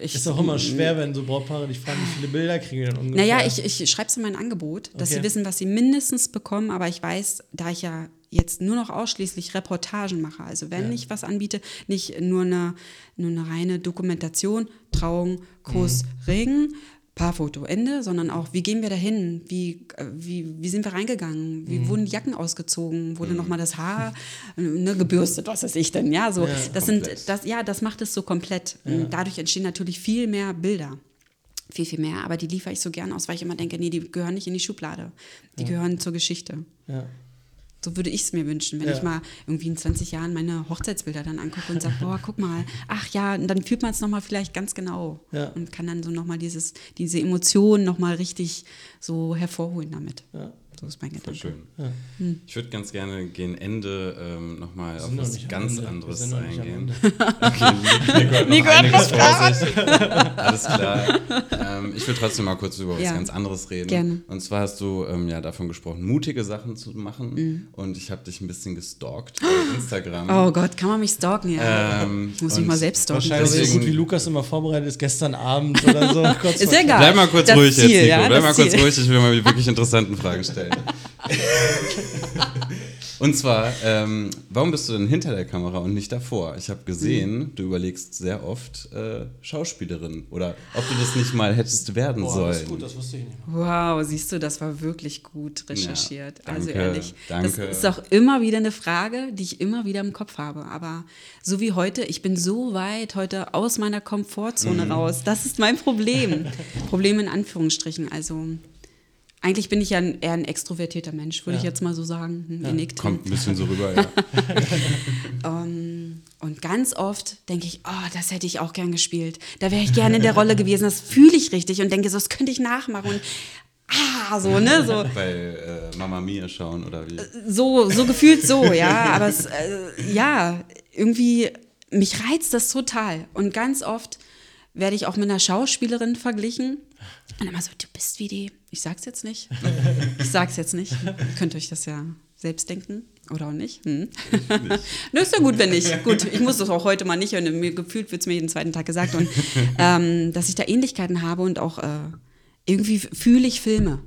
Ich, Ist auch immer schwer, wenn so Brautpaare dich fragen, wie viele Bilder kriegen wir denn ungefähr. Naja, ich, ich schreibe es in mein Angebot, dass Okay. sie wissen, was sie mindestens bekommen, aber ich weiß, da ich ja jetzt nur noch ausschließlich Reportagen mache, also wenn Ja. ich was anbiete, nicht nur eine, nur eine reine Dokumentation, Trauung, Kuss, Mhm. Ring, Paarfoto, Ende, sondern auch, wie gehen wir dahin, wie, äh, wie, wie sind wir reingegangen, wie Mhm. wurden die Jacken ausgezogen, wurde nochmal das Haar ne, gebürstet, was weiß ich denn, ja, so, Ja. das sind, das, ja, das macht es so komplett. Und Dadurch entstehen natürlich viel mehr Bilder viel, viel mehr. Aber die liefere ich so gern aus, weil ich immer denke, nee, die gehören nicht in die Schublade. Die gehören zur Geschichte. ja. So würde ich es mir wünschen, wenn Ja. ich mal irgendwie in 20 Jahren meine Hochzeitsbilder dann angucke und sage, boah, guck mal, ach ja, und dann fühlt man es nochmal vielleicht ganz genau Ja. und kann dann so nochmal diese Emotionen nochmal richtig so hervorholen damit. Ja. So ist mein Voll Gedanke. schön. Ja. Hm. Ich würde ganz gerne gegen Ende ähm, nochmal auf was ganz anderes eingehen. Okay, Nico hat sich. Alles klar. Ähm, ich will trotzdem mal kurz über Ja. was ganz anderes reden. Gerne. Und zwar hast du ähm, ja davon gesprochen, mutige Sachen zu machen. Und ich habe dich ein bisschen gestalkt bei Instagram. Mhm. Oh Gott, kann man mich stalken? Ja. Ähm, ich muss mich mal selbst stalken. Wahrscheinlich so gut wie Lukas immer vorbereitet ist, gestern Abend oder so. kurz Ist egal. Bleib mal kurz Das ruhig Ziel, jetzt, Nico. ja, Bleib mal kurz ruhig, ich will mal die wirklich interessanten Fragen stellen. Und zwar, ähm, warum bist du denn hinter der Kamera und nicht davor? Ich habe gesehen, Mhm. du überlegst sehr oft äh, Schauspielerin oder ob du das nicht mal hättest werden Boah, sollen. das ist gut, das wusste ich nicht. Wow, siehst du, das war wirklich gut recherchiert. Ja, also danke, ehrlich, danke. das ist auch immer wieder eine Frage, die ich immer wieder im Kopf habe. Aber so wie heute, ich bin so weit heute aus meiner Komfortzone Mhm. raus. Das ist mein Problem. Problem in Anführungsstrichen. Also eigentlich bin ich ja ein, eher ein extrovertierter Mensch, würde ich Ja. jetzt mal so sagen. Hm, ihr nickt. Kommt ein bisschen so rüber, ja. Ähm, und ganz oft denke ich, oh, das hätte ich auch gern gespielt. Da wäre ich gerne in der Rolle gewesen. Das fühle ich richtig und denke, so, das könnte ich nachmachen. Und ah, so, ne? So, Bei äh, Mama Mia schauen oder wie? so, so gefühlt so, ja. Aber es, äh, ja, irgendwie, mich reizt das total. Und ganz oft werde ich auch mit einer Schauspielerin verglichen. Und immer so, du bist wie die. Ich sag's jetzt nicht. Ich sag's jetzt nicht. Ihr könnt euch das ja selbst denken. Oder auch nicht. Hm. Nö, ist ja gut, wenn nicht. Gut, ich muss das auch heute mal nicht hören. Mir gefühlt wird es mir jeden zweiten Tag gesagt. Und ähm, dass ich da Ähnlichkeiten habe und auch äh, irgendwie fühle ich Filme.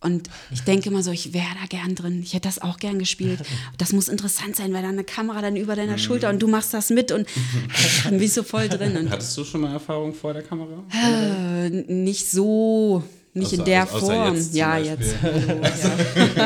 Und ich denke immer so, ich wäre da gern drin. Ich hätte das auch gern gespielt. Das muss interessant sein, weil da eine Kamera dann über deiner Schulter und du machst das mit und dann ich so voll drin. Und Hattest du schon mal Erfahrung vor der Kamera? äh, nicht so, nicht in Außer- der außer Form. jetzt zum ja, jetzt. Hallo,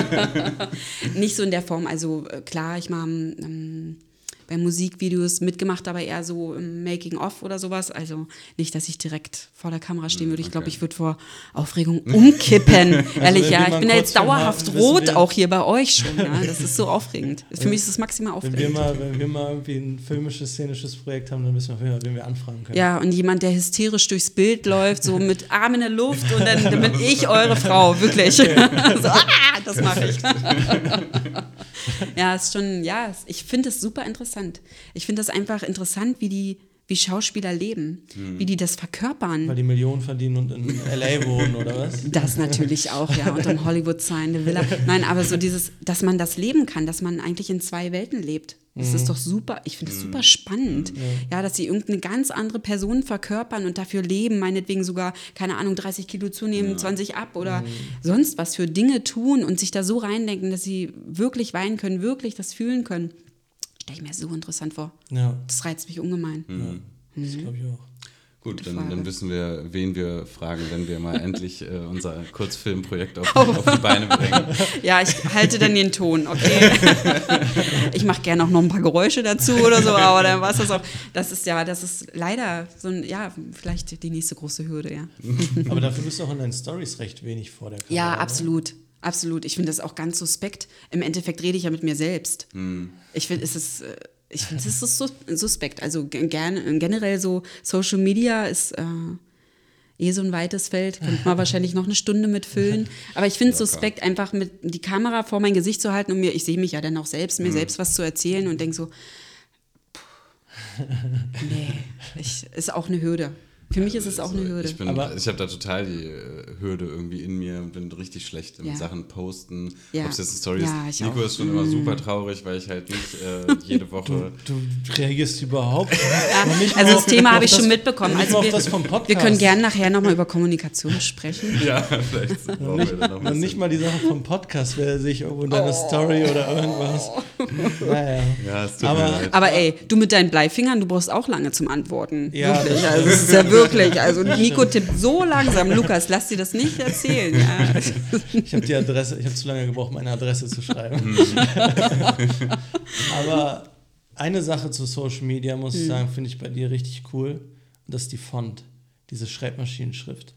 ja. nicht so in der Form. Also äh, klar, ich mache ähm, bei Musikvideos mitgemacht, aber eher so im Making-of oder sowas. Also nicht, dass ich direkt vor der Kamera stehen würde. Ich glaube, okay. ich würde vor Aufregung umkippen. Ehrlich, wenn wir ja. Ich bin ja jetzt dauerhaft haben, rot, wir- auch hier bei euch schon. Ja. Das ist so aufregend. Für mich ist es maximal Wenn wir, aufregend. mal, wenn wir mal irgendwie ein filmisches, szenisches Projekt haben, dann wissen wir, wen wir anfragen können. Ja, und jemand, der hysterisch durchs Bild läuft, so mit Armen in der Luft und dann, dann bin ich eure Frau, wirklich. so, ah, das mache ich. Ja, ist schon, ja, es- ich finde es super interessant. Ich finde das einfach interessant, wie die, wie Schauspieler leben, wie die das verkörpern. Weil die Millionen verdienen und in L.A. wohnen, oder was? Das natürlich auch, ja. Und in Hollywood sein, eine Villa. Nein, aber so dieses, dass man das leben kann, dass man eigentlich in zwei Welten lebt. Das ist doch super, ich finde es super spannend. Ja, dass sie irgendeine ganz andere Person verkörpern und dafür leben, meinetwegen sogar, keine Ahnung, 30 Kilo zunehmen, 20 ab oder sonst was für Dinge tun und sich da so reindenken, dass sie wirklich weinen können, wirklich das fühlen können. Stelle ich mir so interessant vor. Ja, Das reizt mich ungemein. das glaube ich auch. Gut, dann, dann wissen wir, wen wir fragen, wenn wir mal endlich äh, unser Kurzfilmprojekt auf, auf die Beine bringen. Ja, ich halte dann den Ton, okay? Ich mache gerne auch noch ein paar Geräusche dazu oder so, aber dann war es das auch. Das ist ja, das ist leider so ein, ja, vielleicht die nächste große Hürde, ja. Aber dafür bist du auch in deinen Stories recht wenig vor der Kamera. Ja, absolut. Absolut. Ich finde das auch ganz suspekt. Im Endeffekt rede ich ja mit mir selbst. Ich finde, es ist. äh, Ich finde, es ist sus- suspekt. Also ge- gerne, generell so Social Media ist äh, eh so ein weites Feld. Könnte man wahrscheinlich noch eine Stunde mitfüllen. Aber ich finde es suspekt, einfach mit die Kamera vor mein Gesicht zu halten und mir, ich sehe mich ja dann auch selbst, mir selbst was zu erzählen und denke so, pff, nee, ich, ist auch eine Hürde. Für mich ist es auch eine Hürde. Ich, bin- Aber- ich habe da total die äh, Hürde irgendwie in mir und bin richtig schlecht in Ja. Sachen Posten. Ja. Ob es jetzt eine Story Ja, ist. Nico auch. ist schon immer super traurig, weil ich halt nicht äh, jede Woche. Du reagierst überhaupt Ja, nicht also das Thema habe ich das- schon mitbekommen. nicht Also wir, das vom Podcast. wir können gerne nachher nochmal über Kommunikation sprechen. ja, vielleicht brauchen wir da noch Und nicht mal die Sache vom Podcast, wer sich irgendwo in deine Oh. Story oder irgendwas. Naja. Ja, es tut Aber- mir leid. Aber ey, du mit deinen Bleifingern, du brauchst auch lange zum Antworten. Ja, wirklich. das Also es ist ja wirklich. Also Nico tippt so langsam. Lukas, lass dir das nicht erzählen. Ja. Ich habe die Adresse, ich habe zu lange gebraucht, meine Adresse zu schreiben. Aber eine Sache zu Social Media, muss ich sagen, finde ich bei dir richtig cool. Und das ist die Font, diese Schreibmaschinenschrift.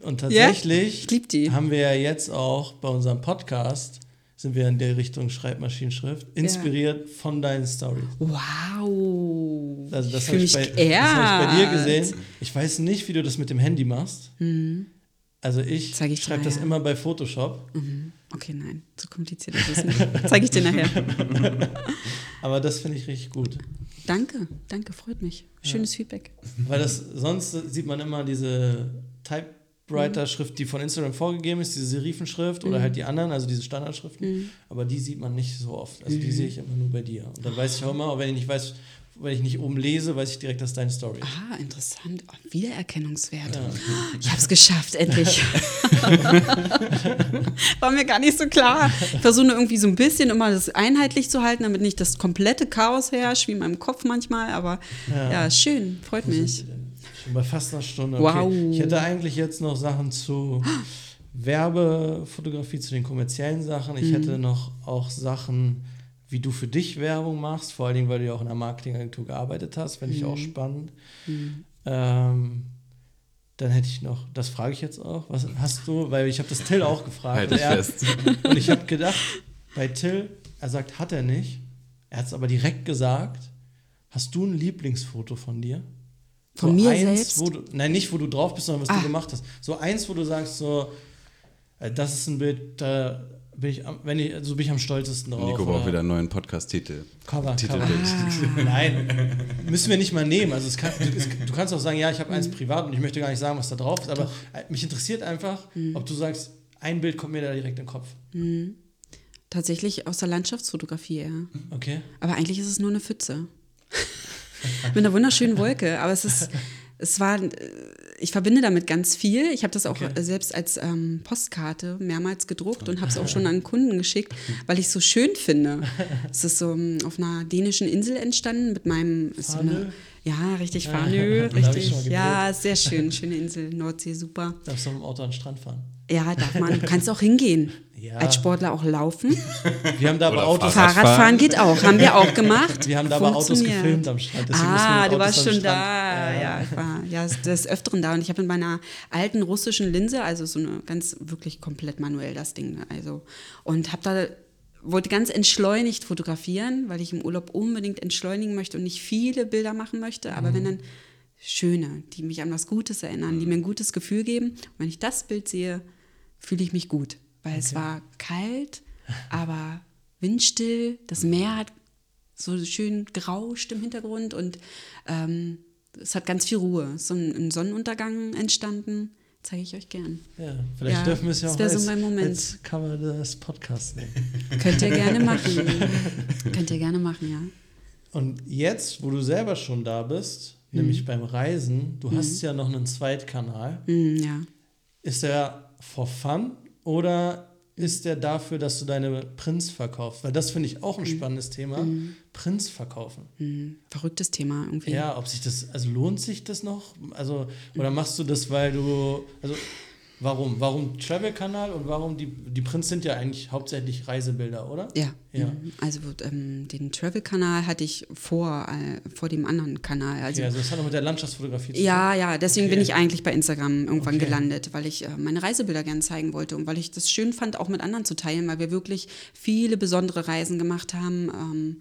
Und tatsächlich die. haben wir ja jetzt auch bei unserem Podcast, sind wir in der Richtung Schreibmaschinenschrift, inspiriert von deinen Stories. Wow. Also das ich habe ich, bei, das hab ich bei dir gesehen. Ich weiß nicht, wie du das mit dem Handy machst. Also ich, Mhm. Zeig ich dir schreibe das immer bei Photoshop. Okay, nein, so kompliziert ist es nicht. Zeige ich dir nachher. Aber das finde ich richtig gut. Danke, danke, freut mich. Schönes Feedback. Weil das sonst sieht man immer diese Typewriter-Schrift, die von Instagram vorgegeben ist, diese Serifenschrift oder halt die anderen, also diese Standardschriften. Aber die sieht man nicht so oft. Also die sehe ich immer nur bei dir. Und dann weiß ich auch immer, auch wenn ich nicht weiß, wenn ich nicht oben lese, weiß ich direkt, dass deine Story ist. Ah, interessant. Oh, Wiedererkennungswert. Ich habe es geschafft, endlich. War mir gar nicht so klar. Ich versuche irgendwie so ein bisschen immer das einheitlich zu halten, damit nicht das komplette Chaos herrscht, wie in meinem Kopf manchmal. Aber ja, schön, freut mich. Schon bei fast einer Stunde. Wow. Ich hätte eigentlich jetzt noch Sachen zu Werbefotografie, zu den kommerziellen Sachen. Ich hätte noch auch Sachen, wie du für dich Werbung machst, vor allen Dingen, weil du ja auch in einer Marketingagentur gearbeitet hast, finde ich auch spannend. Ähm, dann hätte ich noch, das frage ich jetzt auch, was hast du, weil ich habe das Till auch gefragt. Halt und er- fest. Und ich habe gedacht, bei Till, er sagt, hat er nicht. Er hat es aber direkt gesagt. Hast du ein Lieblingsfoto von dir? Von so mir eins, selbst? Wo du, nein, nicht wo du drauf bist, sondern was Ah. du gemacht hast. So eins, wo du sagst, so, äh, das ist ein Bild, da bin ich, am, wenn ich, so bin ich am stolzesten drauf. Nico braucht wieder einen neuen Podcast-Titel. Cover, Titelbild. Cover. Nein, müssen wir nicht mal nehmen. Also es kann, du, es, du kannst auch sagen, ja, ich habe Mhm. eins privat und ich möchte gar nicht sagen, was da drauf ist. Aber äh, mich interessiert einfach, Mhm. ob du sagst, ein Bild kommt mir da direkt in den Kopf. Tatsächlich aus der Landschaftsfotografie, ja. Okay? Aber eigentlich ist es nur eine Pfütze. Mit einer wunderschönen Wolke. Aber es ist, es war, ich verbinde damit ganz viel. Ich habe das auch Okay. selbst als ähm, Postkarte mehrmals gedruckt und habe es auch schon an Kunden geschickt, weil ich es so schön finde. Es ist so ähm, auf einer dänischen Insel entstanden mit meinem. So eine, ja, richtig schon richtig. Ja, sehr schön. Schöne Insel, Nordsee, super. Darfst du mit dem Auto an den Strand fahren? Ja, darf man. Du kannst auch hingehen. Ja. Als Sportler auch laufen. Wir haben da aber Autos, Fahrrad. Fahrradfahren geht auch. Haben wir auch gemacht. wir haben da aber Autos gefilmt am Strand. Ah, du warst schon da. Ja, ich war ja des Öfteren da. Und ich habe in meiner alten russischen Linse, also so eine ganz wirklich komplett manuell das Ding, ne, also und habe da wollte ganz entschleunigt fotografieren, weil ich im Urlaub unbedingt entschleunigen möchte und nicht viele Bilder machen möchte, aber Mhm. wenn dann schöne, die mich an was Gutes erinnern, die mir ein gutes Gefühl geben. Und wenn ich das Bild sehe, fühle ich mich gut, weil es war kalt, aber windstill, das Meer hat so schön gerauscht im Hintergrund und ähm, es hat ganz viel Ruhe. So ein, ein Sonnenuntergang entstanden. Zeige ich euch gern. Ja, vielleicht Ja, dürfen wir es ja das auch wär so als, mein Moment. als Cover des Podcasts nehmen. Könnt ihr gerne machen. Könnt ihr gerne machen, ja. Und jetzt, wo du selber schon da bist, nämlich beim Reisen, du hast ja noch einen Zweitkanal. Mm, ja. Ist der for fun oder ist der dafür, dass du deine Prints verkaufst? Weil das finde ich auch ein spannendes Thema. Prints verkaufen. Mm, verrücktes Thema irgendwie. Ja, ob sich das, also lohnt sich das noch? Also, oder machst du das, weil du, also warum? Warum Travel-Kanal und warum die, die Prints sind ja eigentlich hauptsächlich Reisebilder, oder? Ja. Ja. Mhm. Also ähm, den Travel-Kanal hatte ich vor, äh, vor dem anderen Kanal. Also Okay, also das hat auch mit der Landschaftsfotografie zu Ja, ja, deswegen Okay. bin ich eigentlich bei Instagram irgendwann Okay. gelandet, weil ich äh, meine Reisebilder gerne zeigen wollte und weil ich das schön fand, auch mit anderen zu teilen, weil wir wirklich viele besondere Reisen gemacht haben, ähm,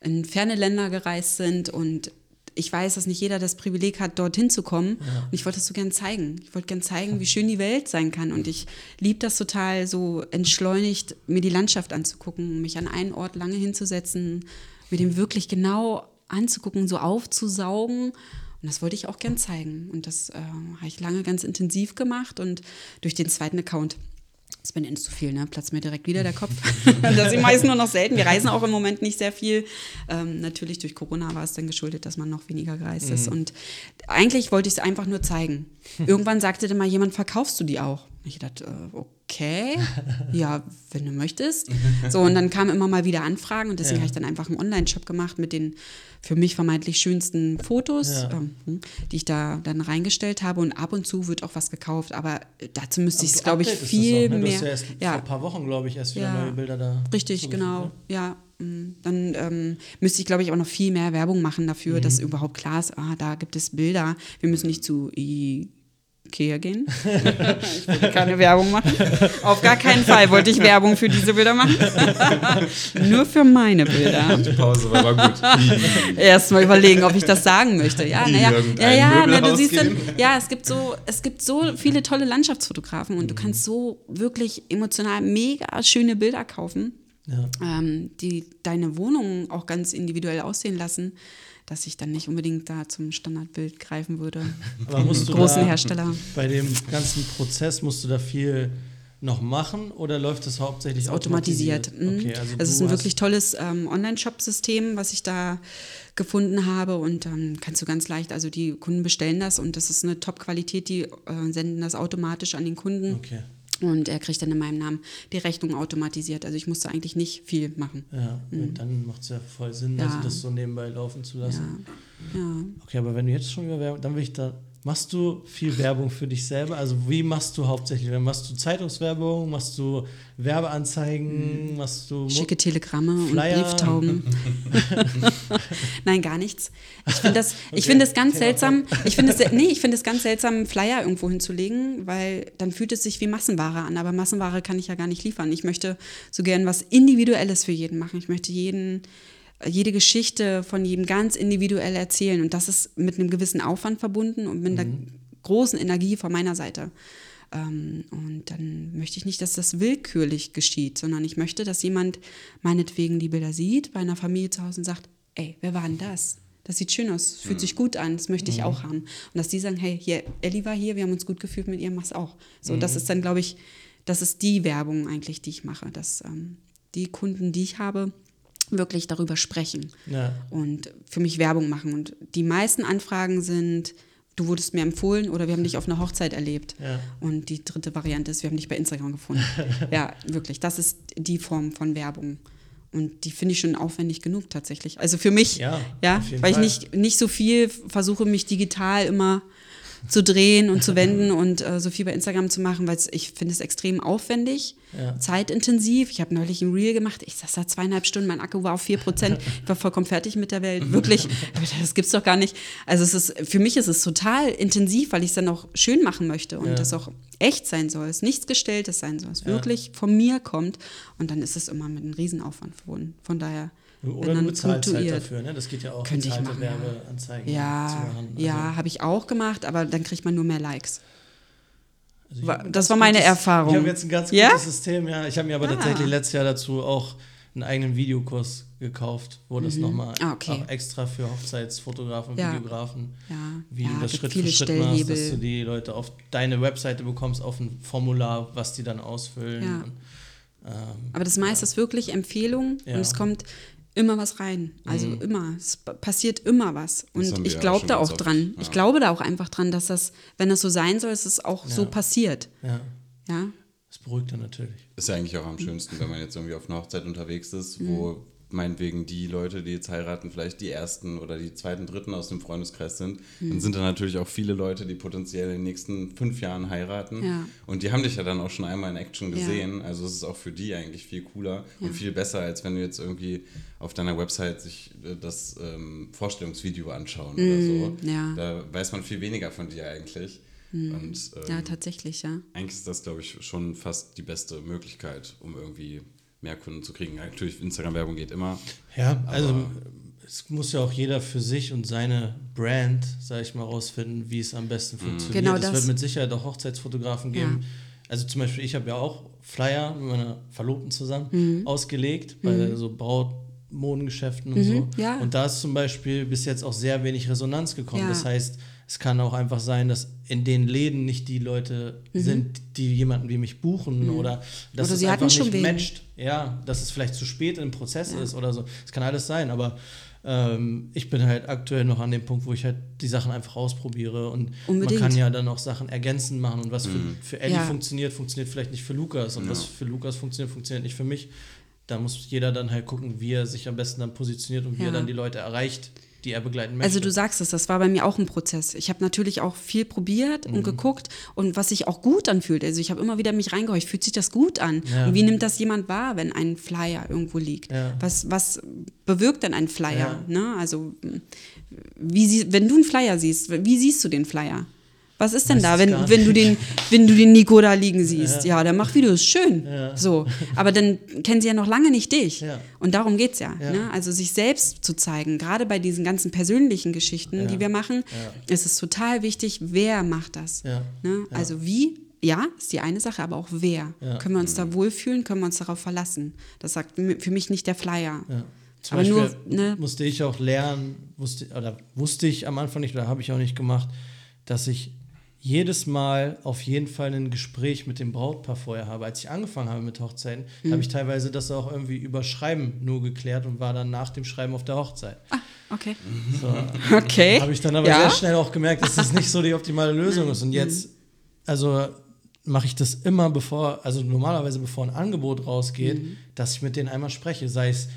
in ferne Länder gereist sind und ich weiß, dass nicht jeder das Privileg hat, dorthin zu kommen. Und ich wollte das so gern zeigen. Ich wollte gern zeigen, wie schön die Welt sein kann. Und ich liebe das total, so entschleunigt mir die Landschaft anzugucken, mich an einen Ort lange hinzusetzen, mir den wirklich genau anzugucken, so aufzusaugen. Und das wollte ich auch gern zeigen. Und das äh, habe ich lange ganz intensiv gemacht. Und durch den zweiten Account, das bin zu viel, ne? Platzt mir direkt wieder der Kopf. das ist meist nur noch selten. Wir reisen auch im Moment nicht sehr viel. Ähm, natürlich durch Corona war es dann geschuldet, dass man noch weniger gereist ist. Und eigentlich wollte ich es einfach nur zeigen. Irgendwann sagte dann mal jemand, verkaufst du die auch? Ich dachte, äh, okay, ja, wenn du möchtest. So, und dann kamen immer mal wieder Anfragen und deswegen Ja. habe ich dann einfach einen Online-Shop gemacht mit den für mich vermeintlich schönsten Fotos, Ja. ähm, hm, die ich da dann reingestellt habe. Und ab und zu wird auch was gekauft, aber dazu müsste ich es, Du glaube ich, viel auch, ne? Du mehr. hast ja erst vor ein paar Wochen, glaube ich, erst wieder Ja. neue Bilder da. Richtig, genau. ne? Ja, mm, dann ähm, müsste ich, glaube ich, auch noch viel mehr Werbung machen dafür, dass Mhm. überhaupt klar ist, ah, da gibt es Bilder. Wir müssen nicht zu Ikea gehen. ich wollte keine Werbung machen. Auf gar keinen Fall wollte ich Werbung für diese Bilder machen. Nur für meine Bilder. Die Pause war aber gut. Erst mal überlegen, ob ich das sagen möchte. Ja, naja, ja, ja, na, du siehst dann, ja, es gibt so, es gibt so viele tolle Landschaftsfotografen und du kannst so wirklich emotional mega schöne Bilder kaufen, Ja. ähm, die deine Wohnung auch ganz individuell aussehen lassen, dass ich dann nicht unbedingt da zum Standardbild greifen würde. Aber musst du Großen da, Hersteller. Bei dem ganzen Prozess musst du da viel noch machen oder läuft das hauptsächlich automatisiert. Mhm. Okay, also es ist ein wirklich tolles ähm, Online-Shop-System, was ich da gefunden habe und dann kannst du ganz leicht, also die Kunden bestellen das und das ist eine Top-Qualität, die äh, senden das automatisch an den Kunden Okay. Und er kriegt dann in meinem Namen die Rechnung automatisiert. Also ich musste eigentlich nicht viel machen. Ja, dann macht es ja voll Sinn, also Mhm. Ja. das so nebenbei laufen zu lassen. Ja. Okay, aber wenn du jetzt schon über Werbung, dann will ich da. Machst du viel Werbung für dich selber? Also wie machst du hauptsächlich? Machst du Zeitungswerbung? Machst du Werbeanzeigen? Machst du Mhm. Schicke Telegramme Flyer. und Brieftauben. Nein, gar nichts. Ich finde das, ich Okay, finde es ganz Thema seltsam. Ich finde es, nee, ich finde es ganz seltsam, Flyer irgendwo hinzulegen, weil dann fühlt es sich wie Massenware an. Aber Massenware kann ich ja gar nicht liefern. Ich möchte so gern was Individuelles für jeden machen. Ich möchte jeden, jede Geschichte von jedem ganz individuell erzählen. Und das ist mit einem gewissen Aufwand verbunden und mit einer großen Energie von meiner Seite. Ähm, und dann möchte ich nicht, dass das willkürlich geschieht, sondern ich möchte, dass jemand meinetwegen die Bilder sieht, bei einer Familie zu Hause und sagt, ey, wer war denn das? Das sieht schön aus, fühlt sich gut an, das möchte ich auch haben. Und dass die sagen, hey, hier, Ellie war hier, wir haben uns gut gefühlt mit ihr, mach's auch. So, das ist dann, glaube ich, das ist die Werbung eigentlich, die ich mache, dass ähm, die Kunden, die ich habe, wirklich darüber sprechen Ja. und für mich Werbung machen. Und die meisten Anfragen sind, du wurdest mir empfohlen oder wir haben dich auf einer Hochzeit erlebt. Ja. Und die dritte Variante ist, wir haben dich bei Instagram gefunden. ja, wirklich, das ist die Form von Werbung. Und die finde ich schon aufwendig genug tatsächlich. Also für mich, Ja, ja, weil Fall. ich nicht, nicht so viel versuche, mich digital immer zu drehen und zu wenden und äh, so viel bei Instagram zu machen, weil ich finde es extrem aufwendig, Ja. zeitintensiv. Ich habe neulich ein Reel gemacht, ich saß da zweieinhalb Stunden, mein Akku war auf 4%, ich war vollkommen fertig mit der Welt, wirklich. Das gibt's doch gar nicht. Also es ist, für mich ist es total intensiv, weil ich es dann auch schön machen möchte und Ja. das auch echt sein soll, es nichts Gestelltes sein soll, es wirklich von mir kommt und dann ist es immer mit einem Riesenaufwand verbunden. Von daher, Oder du bezahlst halt dafür, ne? Das geht ja auch, Könnte ich machen, ja. Werbeanzeigen zu Ja, machen. Also, ja, habe ich auch gemacht, aber dann kriegt man nur mehr Likes. also das ganz war meine gutes- Erfahrung. Ich habe jetzt ein ganz Ja? gutes System, ja. Ich habe mir aber Ah. tatsächlich letztes Jahr dazu auch einen eigenen Videokurs gekauft, wo das nochmal Ah, okay. extra für Hochzeitsfotografen und Ja. Videografen, Ja. wie Ja, du das Schritt für Schritt machst, dass du die Leute auf deine Webseite bekommst, auf ein Formular, was die dann ausfüllen. Ja. Und, ähm, Aber das meiste ist wirklich Empfehlung Ja. und es kommt immer was rein. Also immer. Es pa- passiert immer was. Mhm. Und ich glaube da auch dran. ja. Ich glaube da auch einfach dran, dass das, wenn das so sein soll, dass es auch so Ja. passiert. ja, Ja. das beruhigt dann natürlich. Ist ja eigentlich auch am schönsten, wenn man jetzt irgendwie auf einer Hochzeit unterwegs ist, wo meinetwegen die Leute, die jetzt heiraten, vielleicht die ersten oder die zweiten, dritten aus dem Freundeskreis sind. Dann sind da natürlich auch viele Leute, die potenziell in den nächsten fünf Jahren heiraten. Ja. Und die haben dich ja dann auch schon einmal in Action Ja. gesehen. Also es ist auch für die eigentlich viel cooler und viel besser, als wenn du jetzt irgendwie auf deiner Website sich äh, das ähm, Vorstellungsvideo anschauen oder so. ja. Da weiß man viel weniger von dir eigentlich. Und, ähm, Ja, tatsächlich, ja. eigentlich ist das, glaube ich, schon fast die beste Möglichkeit, um irgendwie mehr Kunden zu kriegen. Natürlich, Instagram-Werbung geht immer. Ja, also es muss ja auch jeder für sich und seine Brand, sage ich mal, rausfinden, wie es am besten funktioniert. Genau es das. wird mit Sicherheit auch Hochzeitsfotografen geben. Ja. Also zum Beispiel, ich habe ja auch Flyer mit meiner Verlobten zusammen Mhm. ausgelegt, bei so Brautmodengeschäften und so. ja. Und da ist zum Beispiel bis jetzt auch sehr wenig Resonanz gekommen. Ja. Das heißt, es kann auch einfach sein, dass in den Läden nicht die Leute sind, die jemanden wie mich buchen oder dass Mhm. Oder es sie hatten einfach schon nicht matcht. Ja, dass es vielleicht zu spät im Prozess ist oder so. Es kann alles sein, aber ähm, ich bin halt aktuell noch an dem Punkt, wo ich halt die Sachen einfach ausprobiere und Unbedingt. man kann ja dann auch Sachen ergänzend machen und was für, für Ellie Ja. funktioniert, funktioniert vielleicht nicht für Lukas und was für Lukas funktioniert, funktioniert nicht für mich. Da muss jeder dann halt gucken, wie er sich am besten dann positioniert und wie Ja. er dann die Leute erreicht, die er begleiten möchte. Also du sagst es, das war bei mir auch ein Prozess. Ich habe natürlich auch viel probiert Mhm. und geguckt und was sich auch gut anfühlt. Also ich habe immer wieder mich reingehorcht, fühlt sich das gut an? Ja. Und wie nimmt das jemand wahr, wenn ein Flyer irgendwo liegt? Ja. Was, was bewirkt denn ein Flyer? Ja. Ne? Also wie sie, wenn du einen Flyer siehst, wie siehst du den Flyer? Was ist denn Weiß da, wenn, wenn, du den, wenn du den Nico da liegen siehst? Ja, der macht Videos, schön. So. Aber dann kennen sie ja noch lange nicht dich. Ja. Und darum geht es ja. Ja. Ne? Also sich selbst zu zeigen, gerade bei diesen ganzen persönlichen Geschichten, Ja. die wir machen, ist es total wichtig, wer macht das. Ja. Ne? Ja. Also wie, ja, ist die eine Sache, aber auch wer. Ja. Können wir uns da wohlfühlen, können wir uns darauf verlassen. Das sagt für mich nicht der Flyer. Ja. Zum Aber Beispiel nur, ne? musste ich auch lernen, wusste, oder wusste ich am Anfang nicht, oder habe ich auch nicht gemacht, dass ich jedes Mal auf jeden Fall ein Gespräch mit dem Brautpaar vorher habe. Als ich angefangen habe mit Hochzeiten, Mhm. habe ich teilweise das auch irgendwie über Schreiben nur geklärt und war dann nach dem Schreiben auf der Hochzeit. Okay. So. Okay. Habe ich dann aber ja? sehr schnell auch gemerkt, dass das nicht so die optimale Lösung ist. Und jetzt, also mache ich das immer bevor, also normalerweise bevor ein Angebot rausgeht, dass ich mit denen einmal spreche, sei es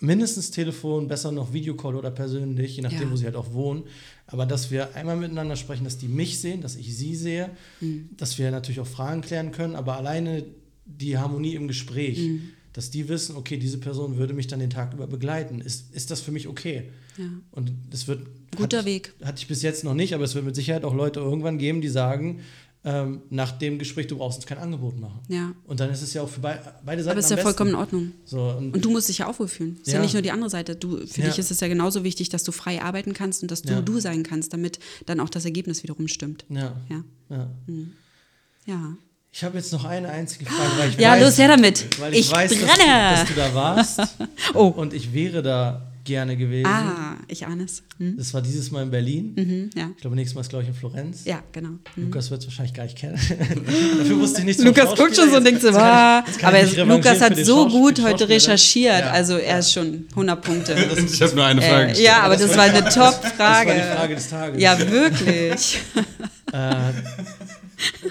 mindestens Telefon, besser noch Videocall oder persönlich, je nachdem, Ja. wo sie halt auch wohnen. Aber dass wir einmal miteinander sprechen, dass die mich sehen, dass ich sie sehe, dass wir natürlich auch Fragen klären können, aber alleine die Harmonie im Gespräch, dass die wissen, okay, diese Person würde mich dann den Tag über begleiten. Ist, ist das für mich okay? Ja. Und es wird. Guter hatte, Weg. Hatte ich bis jetzt noch nicht, aber es wird mit Sicherheit auch Leute irgendwann geben, die sagen, ähm, nach dem Gespräch, du brauchst uns kein Angebot machen. Ja. Und dann ist es ja auch für bei, beide Seiten. Aber ist am ja vollkommen in besten. Ordnung. So, und, Und du musst dich ja auch wohlfühlen. Ist ja, Ja. nicht nur die andere Seite. Du, für Ja. dich ist es ja genauso wichtig, dass du frei arbeiten kannst und dass du Ja. du sein kannst, damit dann auch das Ergebnis wiederum stimmt. ja, Ja. ja. Ja. Ich habe jetzt noch eine einzige Frage, weil ich Ja, weiß, los her damit. Weil ich, Ich weiß, dass du, dass du da warst. Oh. Und ich wäre da gerne gewesen. Ah, ich ahne es. Hm? Das war dieses Mal in Berlin. Mhm, ja. Ich glaube, nächstes Mal ist, glaube ich, in Florenz. Ja, genau. Hm. Lukas wird es wahrscheinlich gar nicht kennen. Dafür wusste ich nichts vom Lukas guckt schon so und denkt so, ah, aber Lukas hat so gut heute recherchiert. Ja. Also er ist schon 100 Punkte. Ich habe nur eine Frage Äh, gestellt. ja, aber das war eine Top-Frage. Das war die Frage des Tages. Ja, wirklich. Äh,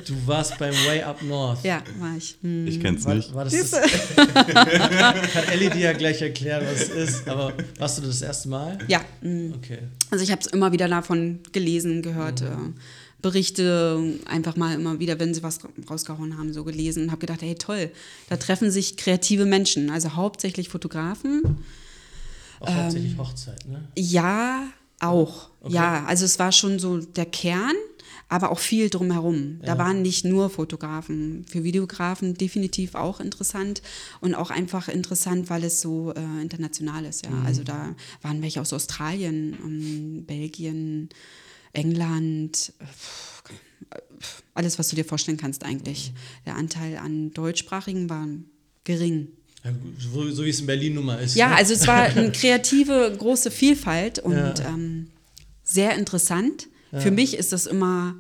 du warst beim Way Up North. Ja, war ich. Hm. Ich kenn's War, nicht. war das, das Kann Ellie dir ja gleich erklären, was es ist. Aber warst du das erste Mal? Ja, hm. Okay. Also ich habe es immer wieder davon gelesen, gehört, äh, Berichte, einfach mal immer wieder, wenn sie was ra- rausgehauen haben, so gelesen und habe gedacht, hey toll, da treffen sich kreative Menschen, also hauptsächlich Fotografen. Auch Ähm. hauptsächlich Hochzeit, ne? Ja, auch. Okay. Ja, also es war schon so der Kern, aber auch viel drumherum. Da Ja. waren nicht nur Fotografen, für Videografen definitiv auch interessant und auch einfach interessant, weil es so äh, international ist. Ja. Also da waren welche aus Australien, ähm, Belgien, England, äh, alles, was du dir vorstellen kannst eigentlich. Der Anteil an Deutschsprachigen war gering. So, so wie es in Berlin nun mal ist. Ja, ne? also es war eine kreative, große Vielfalt und Ja. ähm, sehr interessant. Für mich ist das immer.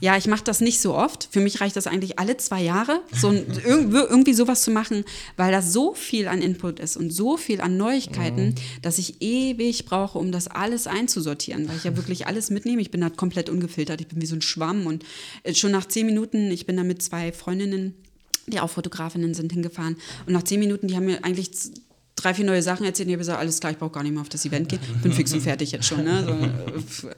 Ja, ich mache das nicht so oft. Für mich reicht das eigentlich alle zwei Jahre, so ein, irgendwie, sowas zu machen, weil das so viel an Input ist und so viel an Neuigkeiten, dass ich ewig brauche, um das alles einzusortieren, weil ich ja wirklich alles mitnehme. Ich bin da komplett ungefiltert, ich bin wie so ein Schwamm und äh, schon nach zehn Minuten, ich bin da mit zwei Freundinnen die auch Fotografinnen sind, hingefahren. Und nach zehn Minuten, die haben mir eigentlich drei, vier neue Sachen erzählt. Und ich habe gesagt, alles klar, ich brauche gar nicht mehr auf das Event gehen. Bin fix und fertig jetzt schon. Ne? So, äh,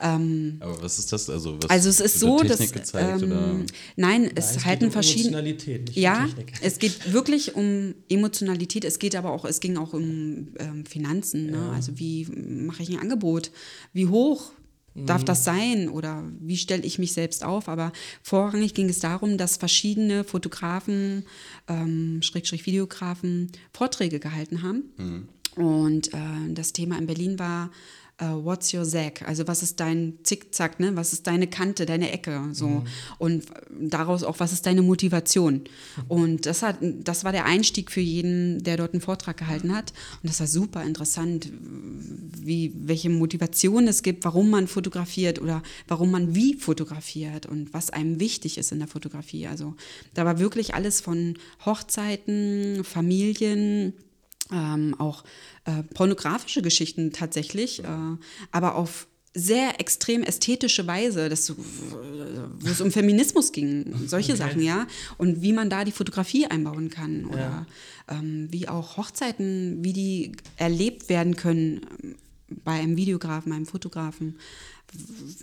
ähm, Aber was ist das? Also, was also es ist so, da dass Technik gezeigt, oder? ähm, nein, es Nein, es halten um verschiedene Emotionalität, nicht ja, um Technik. es geht wirklich um Emotionalität. Es geht aber auch, es ging auch um ähm, Finanzen. Ne? Also wie mache ich ein Angebot? Wie hoch. Darf das sein? Oder wie stelle ich mich selbst auf? Aber vorrangig ging es darum, dass verschiedene Fotografen, ähm, Schrägstrich Videografen Vorträge gehalten haben. Mhm. Und äh, das Thema in Berlin war äh, What's your Zack? Also was ist dein Zickzack, ne? Was ist deine Kante, deine Ecke? So. Mhm. Und daraus auch, was ist deine Motivation? Und das hat, das war der Einstieg für jeden, der dort einen Vortrag gehalten hat. Und das war super interessant, wie, welche Motivation es gibt, warum man fotografiert oder warum man wie fotografiert und was einem wichtig ist in der Fotografie. Also da war wirklich alles von Hochzeiten, Familien, ähm, auch äh, pornografische Geschichten tatsächlich, äh, aber auf sehr extrem ästhetische Weise, dass so, wo es um Feminismus ging, solche Sachen, ja, und wie man da die Fotografie einbauen kann oder ähm, wie auch Hochzeiten, wie die erlebt werden können ähm, bei einem Videografen, einem Fotografen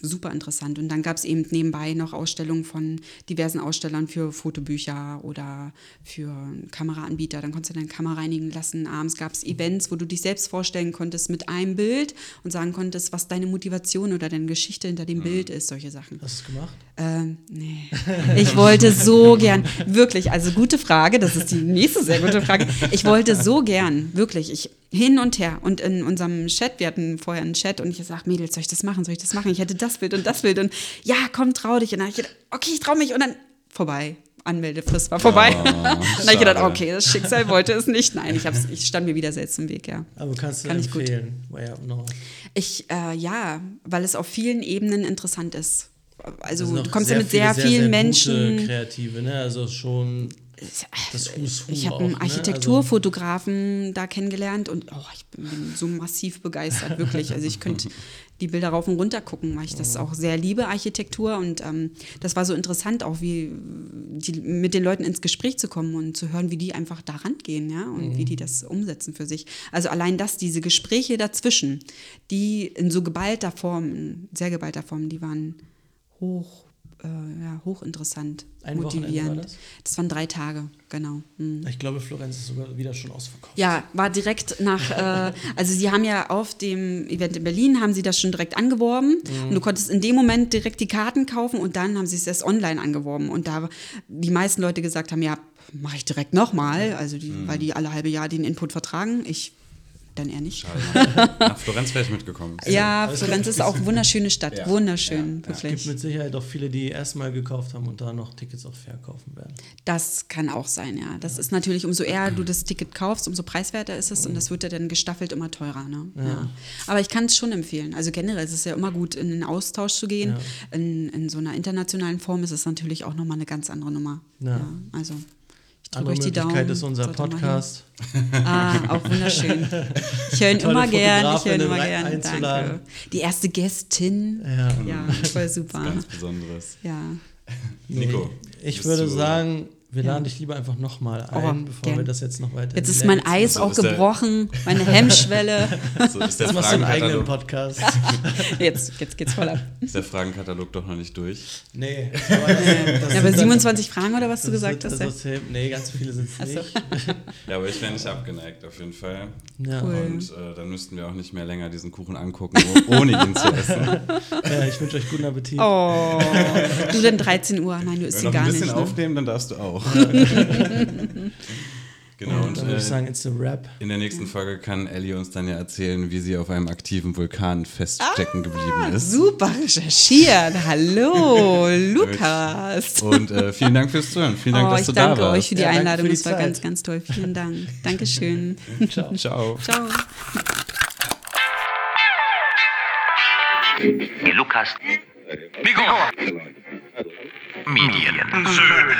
super interessant. Und dann gab es eben nebenbei noch Ausstellungen von diversen Ausstellern für Fotobücher oder für Kameraanbieter. Dann konntest du deine Kamera reinigen lassen. Abends gab es Events, wo du dich selbst vorstellen konntest mit einem Bild und sagen konntest, was deine Motivation oder deine Geschichte hinter dem Bild ist, solche Sachen. Hast du es gemacht? Ähm, nee. Ich wollte so gern, wirklich, also gute Frage, das ist die nächste sehr gute Frage. Ich wollte so gern, wirklich, ich hin und her. Und in unserem Chat, wir hatten vorher einen Chat und ich sag, Mädels, soll ich das machen? Soll ich das machen? Ich hätte das Bild und das Bild und ja, komm, trau dich. Und dann hab ich gedacht, okay, ich trau mich und dann vorbei. Anmeldefrist war vorbei. Oh, dann habe ich gedacht, okay, das Schicksal wollte es nicht. Nein, ich, hab's, ich stand mir wieder selbst im Weg, ja. Aber kannst du Kann ich gut. empfehlen. War ja noch. Ich, äh, ja, weil es auf vielen Ebenen interessant ist. Also Das du kommst ja mit sehr, viele, vielen Gute Menschen. Kreative, ne? Also schon das Who's Who Ich habe auch, einen ne? Also, Architekturfotografen da kennengelernt und oh, ich bin so massiv begeistert, wirklich. Also ich könnte die Bilder rauf und runter gucken, weil ich das auch sehr liebe, Architektur. Und ähm, das war so interessant, auch wie die, mit den Leuten ins Gespräch zu kommen und zu hören, wie die einfach da rangehen, ja, und wie die das umsetzen für sich. Also allein das, diese Gespräche dazwischen, die in so geballter Form, in sehr geballter Form, die waren hoch, äh, ja, hochinteressant, Ein motivierend. war das? das waren drei Tage, genau. Mhm. Ich glaube, Florenz ist sogar wieder schon ausverkauft. Ja, war direkt nach, äh, also sie haben ja auf dem Event in Berlin, haben sie das schon direkt angeworben und du konntest in dem Moment direkt die Karten kaufen und dann haben sie es erst online angeworben und da die meisten Leute gesagt haben, ja, mache ich direkt nochmal, also die, weil die alle halbe Jahr den Input vertragen, ich dann eher nicht. Nach Florenz wäre ich mitgekommen. Ja, Aber es Florenz ist auch eine wunderschöne Stadt, Ja. wunderschön, Es gibt mit Sicherheit auch viele, die erstmal gekauft haben und da noch Tickets auch verkaufen werden. Das kann auch sein, ja. Das ist natürlich, umso eher du das Ticket kaufst, umso preiswerter ist es und das wird ja dann gestaffelt immer teurer. Ne? Ja. Aber ich kann es schon empfehlen. Also generell ist es ja immer gut, in den Austausch zu gehen. In, in so einer internationalen Form ist es natürlich auch nochmal eine ganz andere Nummer. Ja. Ja. also Andere Daumen. Möglichkeit ist unser Sollte. Podcast. Ah, auch wunderschön. Ich höre ihn immer gern, ich höre ihn immer gern. einzuladen. Danke. Die erste Gästin. Ja. Ja, voll super. Ganz Besonderes. Ja. Nico. Ich würde sagen, wir Ja. laden dich lieber einfach nochmal Oh, ein, bevor gern. wir das jetzt noch weiter. Jetzt ist mein Eis So auch gebrochen, meine Hemmschwelle. So ist der, ziehen. Machst du einen eigenen Fragenkatalog, Podcast? Jetzt, jetzt geht's voll ab. ist der Fragenkatalog doch noch nicht durch. nee. Aber, das, das Ja, aber dann- 27 Fragen oder was du das gesagt hast? Ja. das ist- nee, ganz viele sind es Ach so. nicht. Ja, aber ich wäre nicht abgeneigt, auf jeden Fall. Ja. Cool. Und äh, dann müssten wir auch nicht mehr länger diesen Kuchen angucken, oh- ohne ihn zu essen. ja, ich wünsche euch guten Appetit. Oh, du denn 13 Uhr? Nein, du isst Wenn ihn wir noch gar ein bisschen nicht. Ne? aufnehmen, dann darfst du auch. Genau, und Dann würde ich äh, sagen, it's a rap. in der nächsten Folge kann Ellie uns dann ja erzählen, wie sie auf einem aktiven Vulkan feststecken geblieben ist. Super recherchiert. Hallo, Lukas. Und äh, vielen Dank fürs Zuhören. Vielen Dank, Oh, dass ich du da danke warst. euch für die Ja, danke Einladung. für die Das war Zeit. ganz, ganz toll. Vielen Dank. Dankeschön. Ciao. Ciao. Ciao. Lukas. Migo. Mediensöhne.